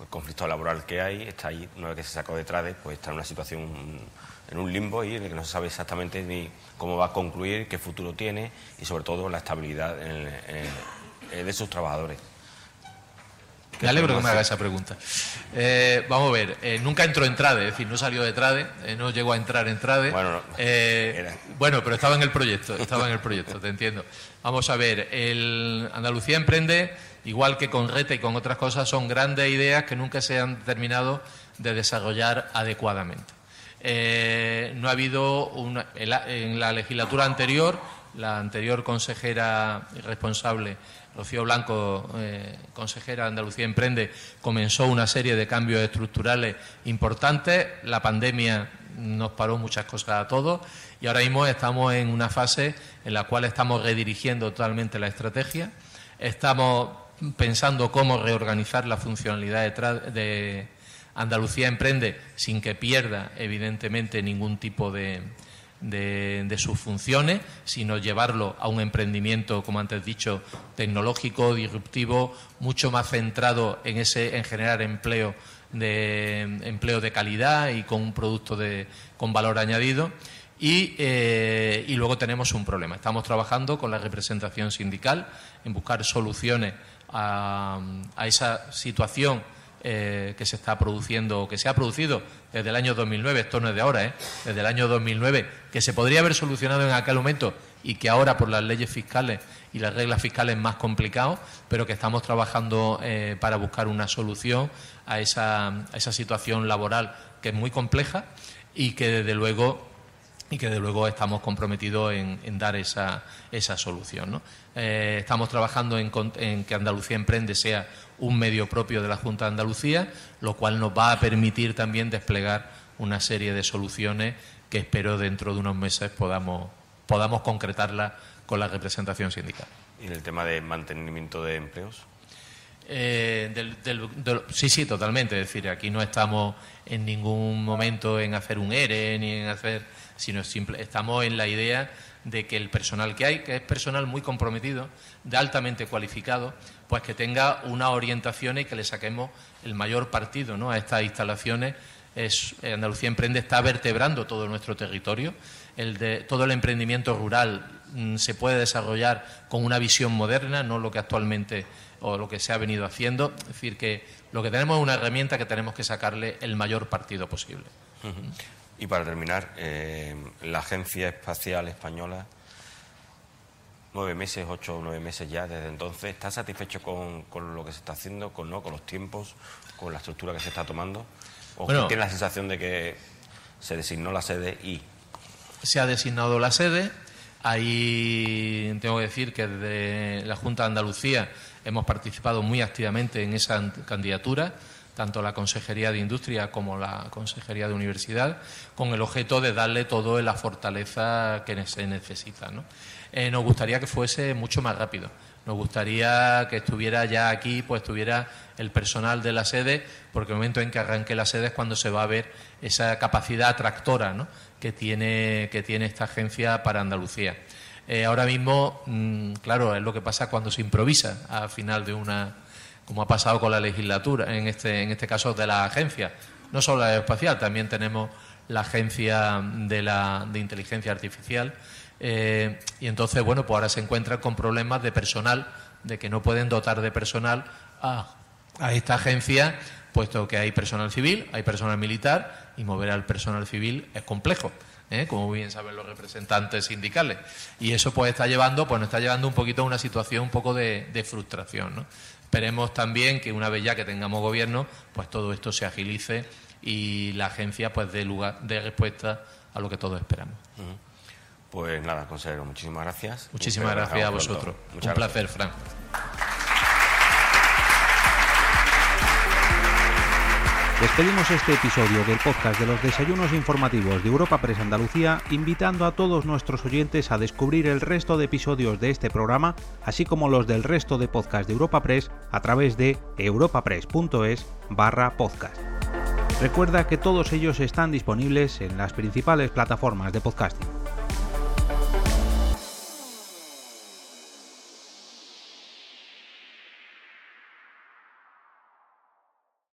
el conflicto laboral que hay, está ahí, una vez que se sacó de pues está en una situación en un limbo y en el que no se sabe exactamente ni cómo va a concluir, qué futuro tiene y sobre todo la estabilidad de sus trabajadores. Me alegro que me haga esa pregunta. Eh, vamos a ver, eh, nunca entró en Trade, es decir, no salió de Trade, eh, no llegó a entrar en Trade. Bueno, bueno, pero estaba en el proyecto, estaba en el proyecto, te entiendo. Vamos a ver, el Andalucía Emprende, igual que con Rete y con otras cosas, son grandes ideas que nunca se han terminado de desarrollar adecuadamente. Eh, no ha habido una, en la legislatura anterior, la anterior consejera responsable, Rocío Blanco, eh, consejera de Andalucía Emprende, comenzó una serie de cambios estructurales importantes. La pandemia nos paró muchas cosas a todos y ahora mismo estamos en una fase en la cual estamos redirigiendo totalmente la estrategia. Estamos pensando cómo reorganizar la funcionalidad de Andalucía emprende sin que pierda, evidentemente, ningún tipo de, sus funciones, sino llevarlo a un emprendimiento, como antes dicho, tecnológico, disruptivo, mucho más centrado en ese, en generar empleo de empleo de calidad y con un producto de, con valor añadido. Y, eh, luego tenemos un problema. Estamos trabajando con la representación sindical en buscar soluciones a esa situación eh, que se está produciendo, que se ha producido desde el año 2009, esto no es de ahora, ¿eh? desde el año 2009, que se podría haber solucionado en aquel momento y que ahora por las leyes fiscales y las reglas fiscales es más complicado, pero que estamos trabajando eh, para buscar una solución a esa, situación laboral que es muy compleja y que desde luego y que de luego estamos comprometidos en, dar esa, esa solución. Estamos trabajando en, que Andalucía Emprende sea un medio propio de la Junta de Andalucía, lo cual nos va a permitir también desplegar una serie de soluciones que espero dentro de unos meses podamos, podamos concretarla con la representación sindical. ¿Y en el tema de mantenimiento de empleos? Eh, sí, sí, totalmente. Es decir, aquí no estamos en ningún momento en hacer un ERE ni en hacer sino simple, estamos en la idea de que el personal que hay, que es personal muy comprometido, de altamente cualificado, pues que tenga una orientación y que le saquemos el mayor partido ¿no? a estas instalaciones. Es, eh, Andalucía Emprende está vertebrando todo nuestro territorio. El de, todo el emprendimiento rural mm, se puede desarrollar con una visión moderna, no lo que actualmente o lo que se ha venido haciendo. Es decir, que lo que tenemos es una herramienta que tenemos que sacarle el mayor partido posible. Y para terminar, eh, la Agencia Espacial Española, nueve meses, ocho o nueve meses ya desde entonces, ¿está satisfecho con, lo que se está haciendo, con, ¿no? con los tiempos, con la estructura que se está tomando? ¿O tiene la sensación de que se designó la sede y...? Se ha designado la sede. Ahí tengo que decir que desde la Junta de Andalucía hemos participado muy activamente en esa candidatura tanto la Consejería de Industria como la Consejería de Universidad, con el objeto de darle todo la fortaleza que se necesita. Eh, nos gustaría que fuese mucho más rápido. Nos gustaría que estuviera ya aquí, pues estuviera el personal de la sede, porque el momento en que arranque la sede es cuando se va a ver esa capacidad atractora que, tiene, que tiene esta agencia para Andalucía. Eh, ahora mismo, mm, claro, es lo que pasa cuando se improvisa al final de una, como ha pasado con la legislatura, en este, en este caso de la agencia, no solo la espacial, también tenemos la agencia de, la, de inteligencia artificial. Eh, y entonces, bueno, pues ahora se encuentran con problemas de personal, de que no pueden dotar de personal a, a esta agencia, puesto que hay personal civil, hay personal militar, y mover al personal civil es complejo. ¿eh? como bien saben los representantes sindicales. Y eso pues está llevando, pues nos está llevando un poquito a una situación un poco de, frustración. ¿no? Esperemos también que una vez ya que tengamos gobierno, pues todo esto se agilice y la agencia pues dé lugar, dé respuesta a lo que todos esperamos. Pues nada, consejero, muchísimas gracias. Muchísimas gracias a vosotros. Un placer, Fran. Despedimos este episodio del podcast de los desayunos informativos de Europa Press Andalucía, invitando a todos nuestros oyentes a descubrir el resto de episodios de este programa, así como los del resto de podcasts de Europa Press a través de europapress.es barra podcast. Recuerda que todos ellos están disponibles en las principales plataformas de podcasting.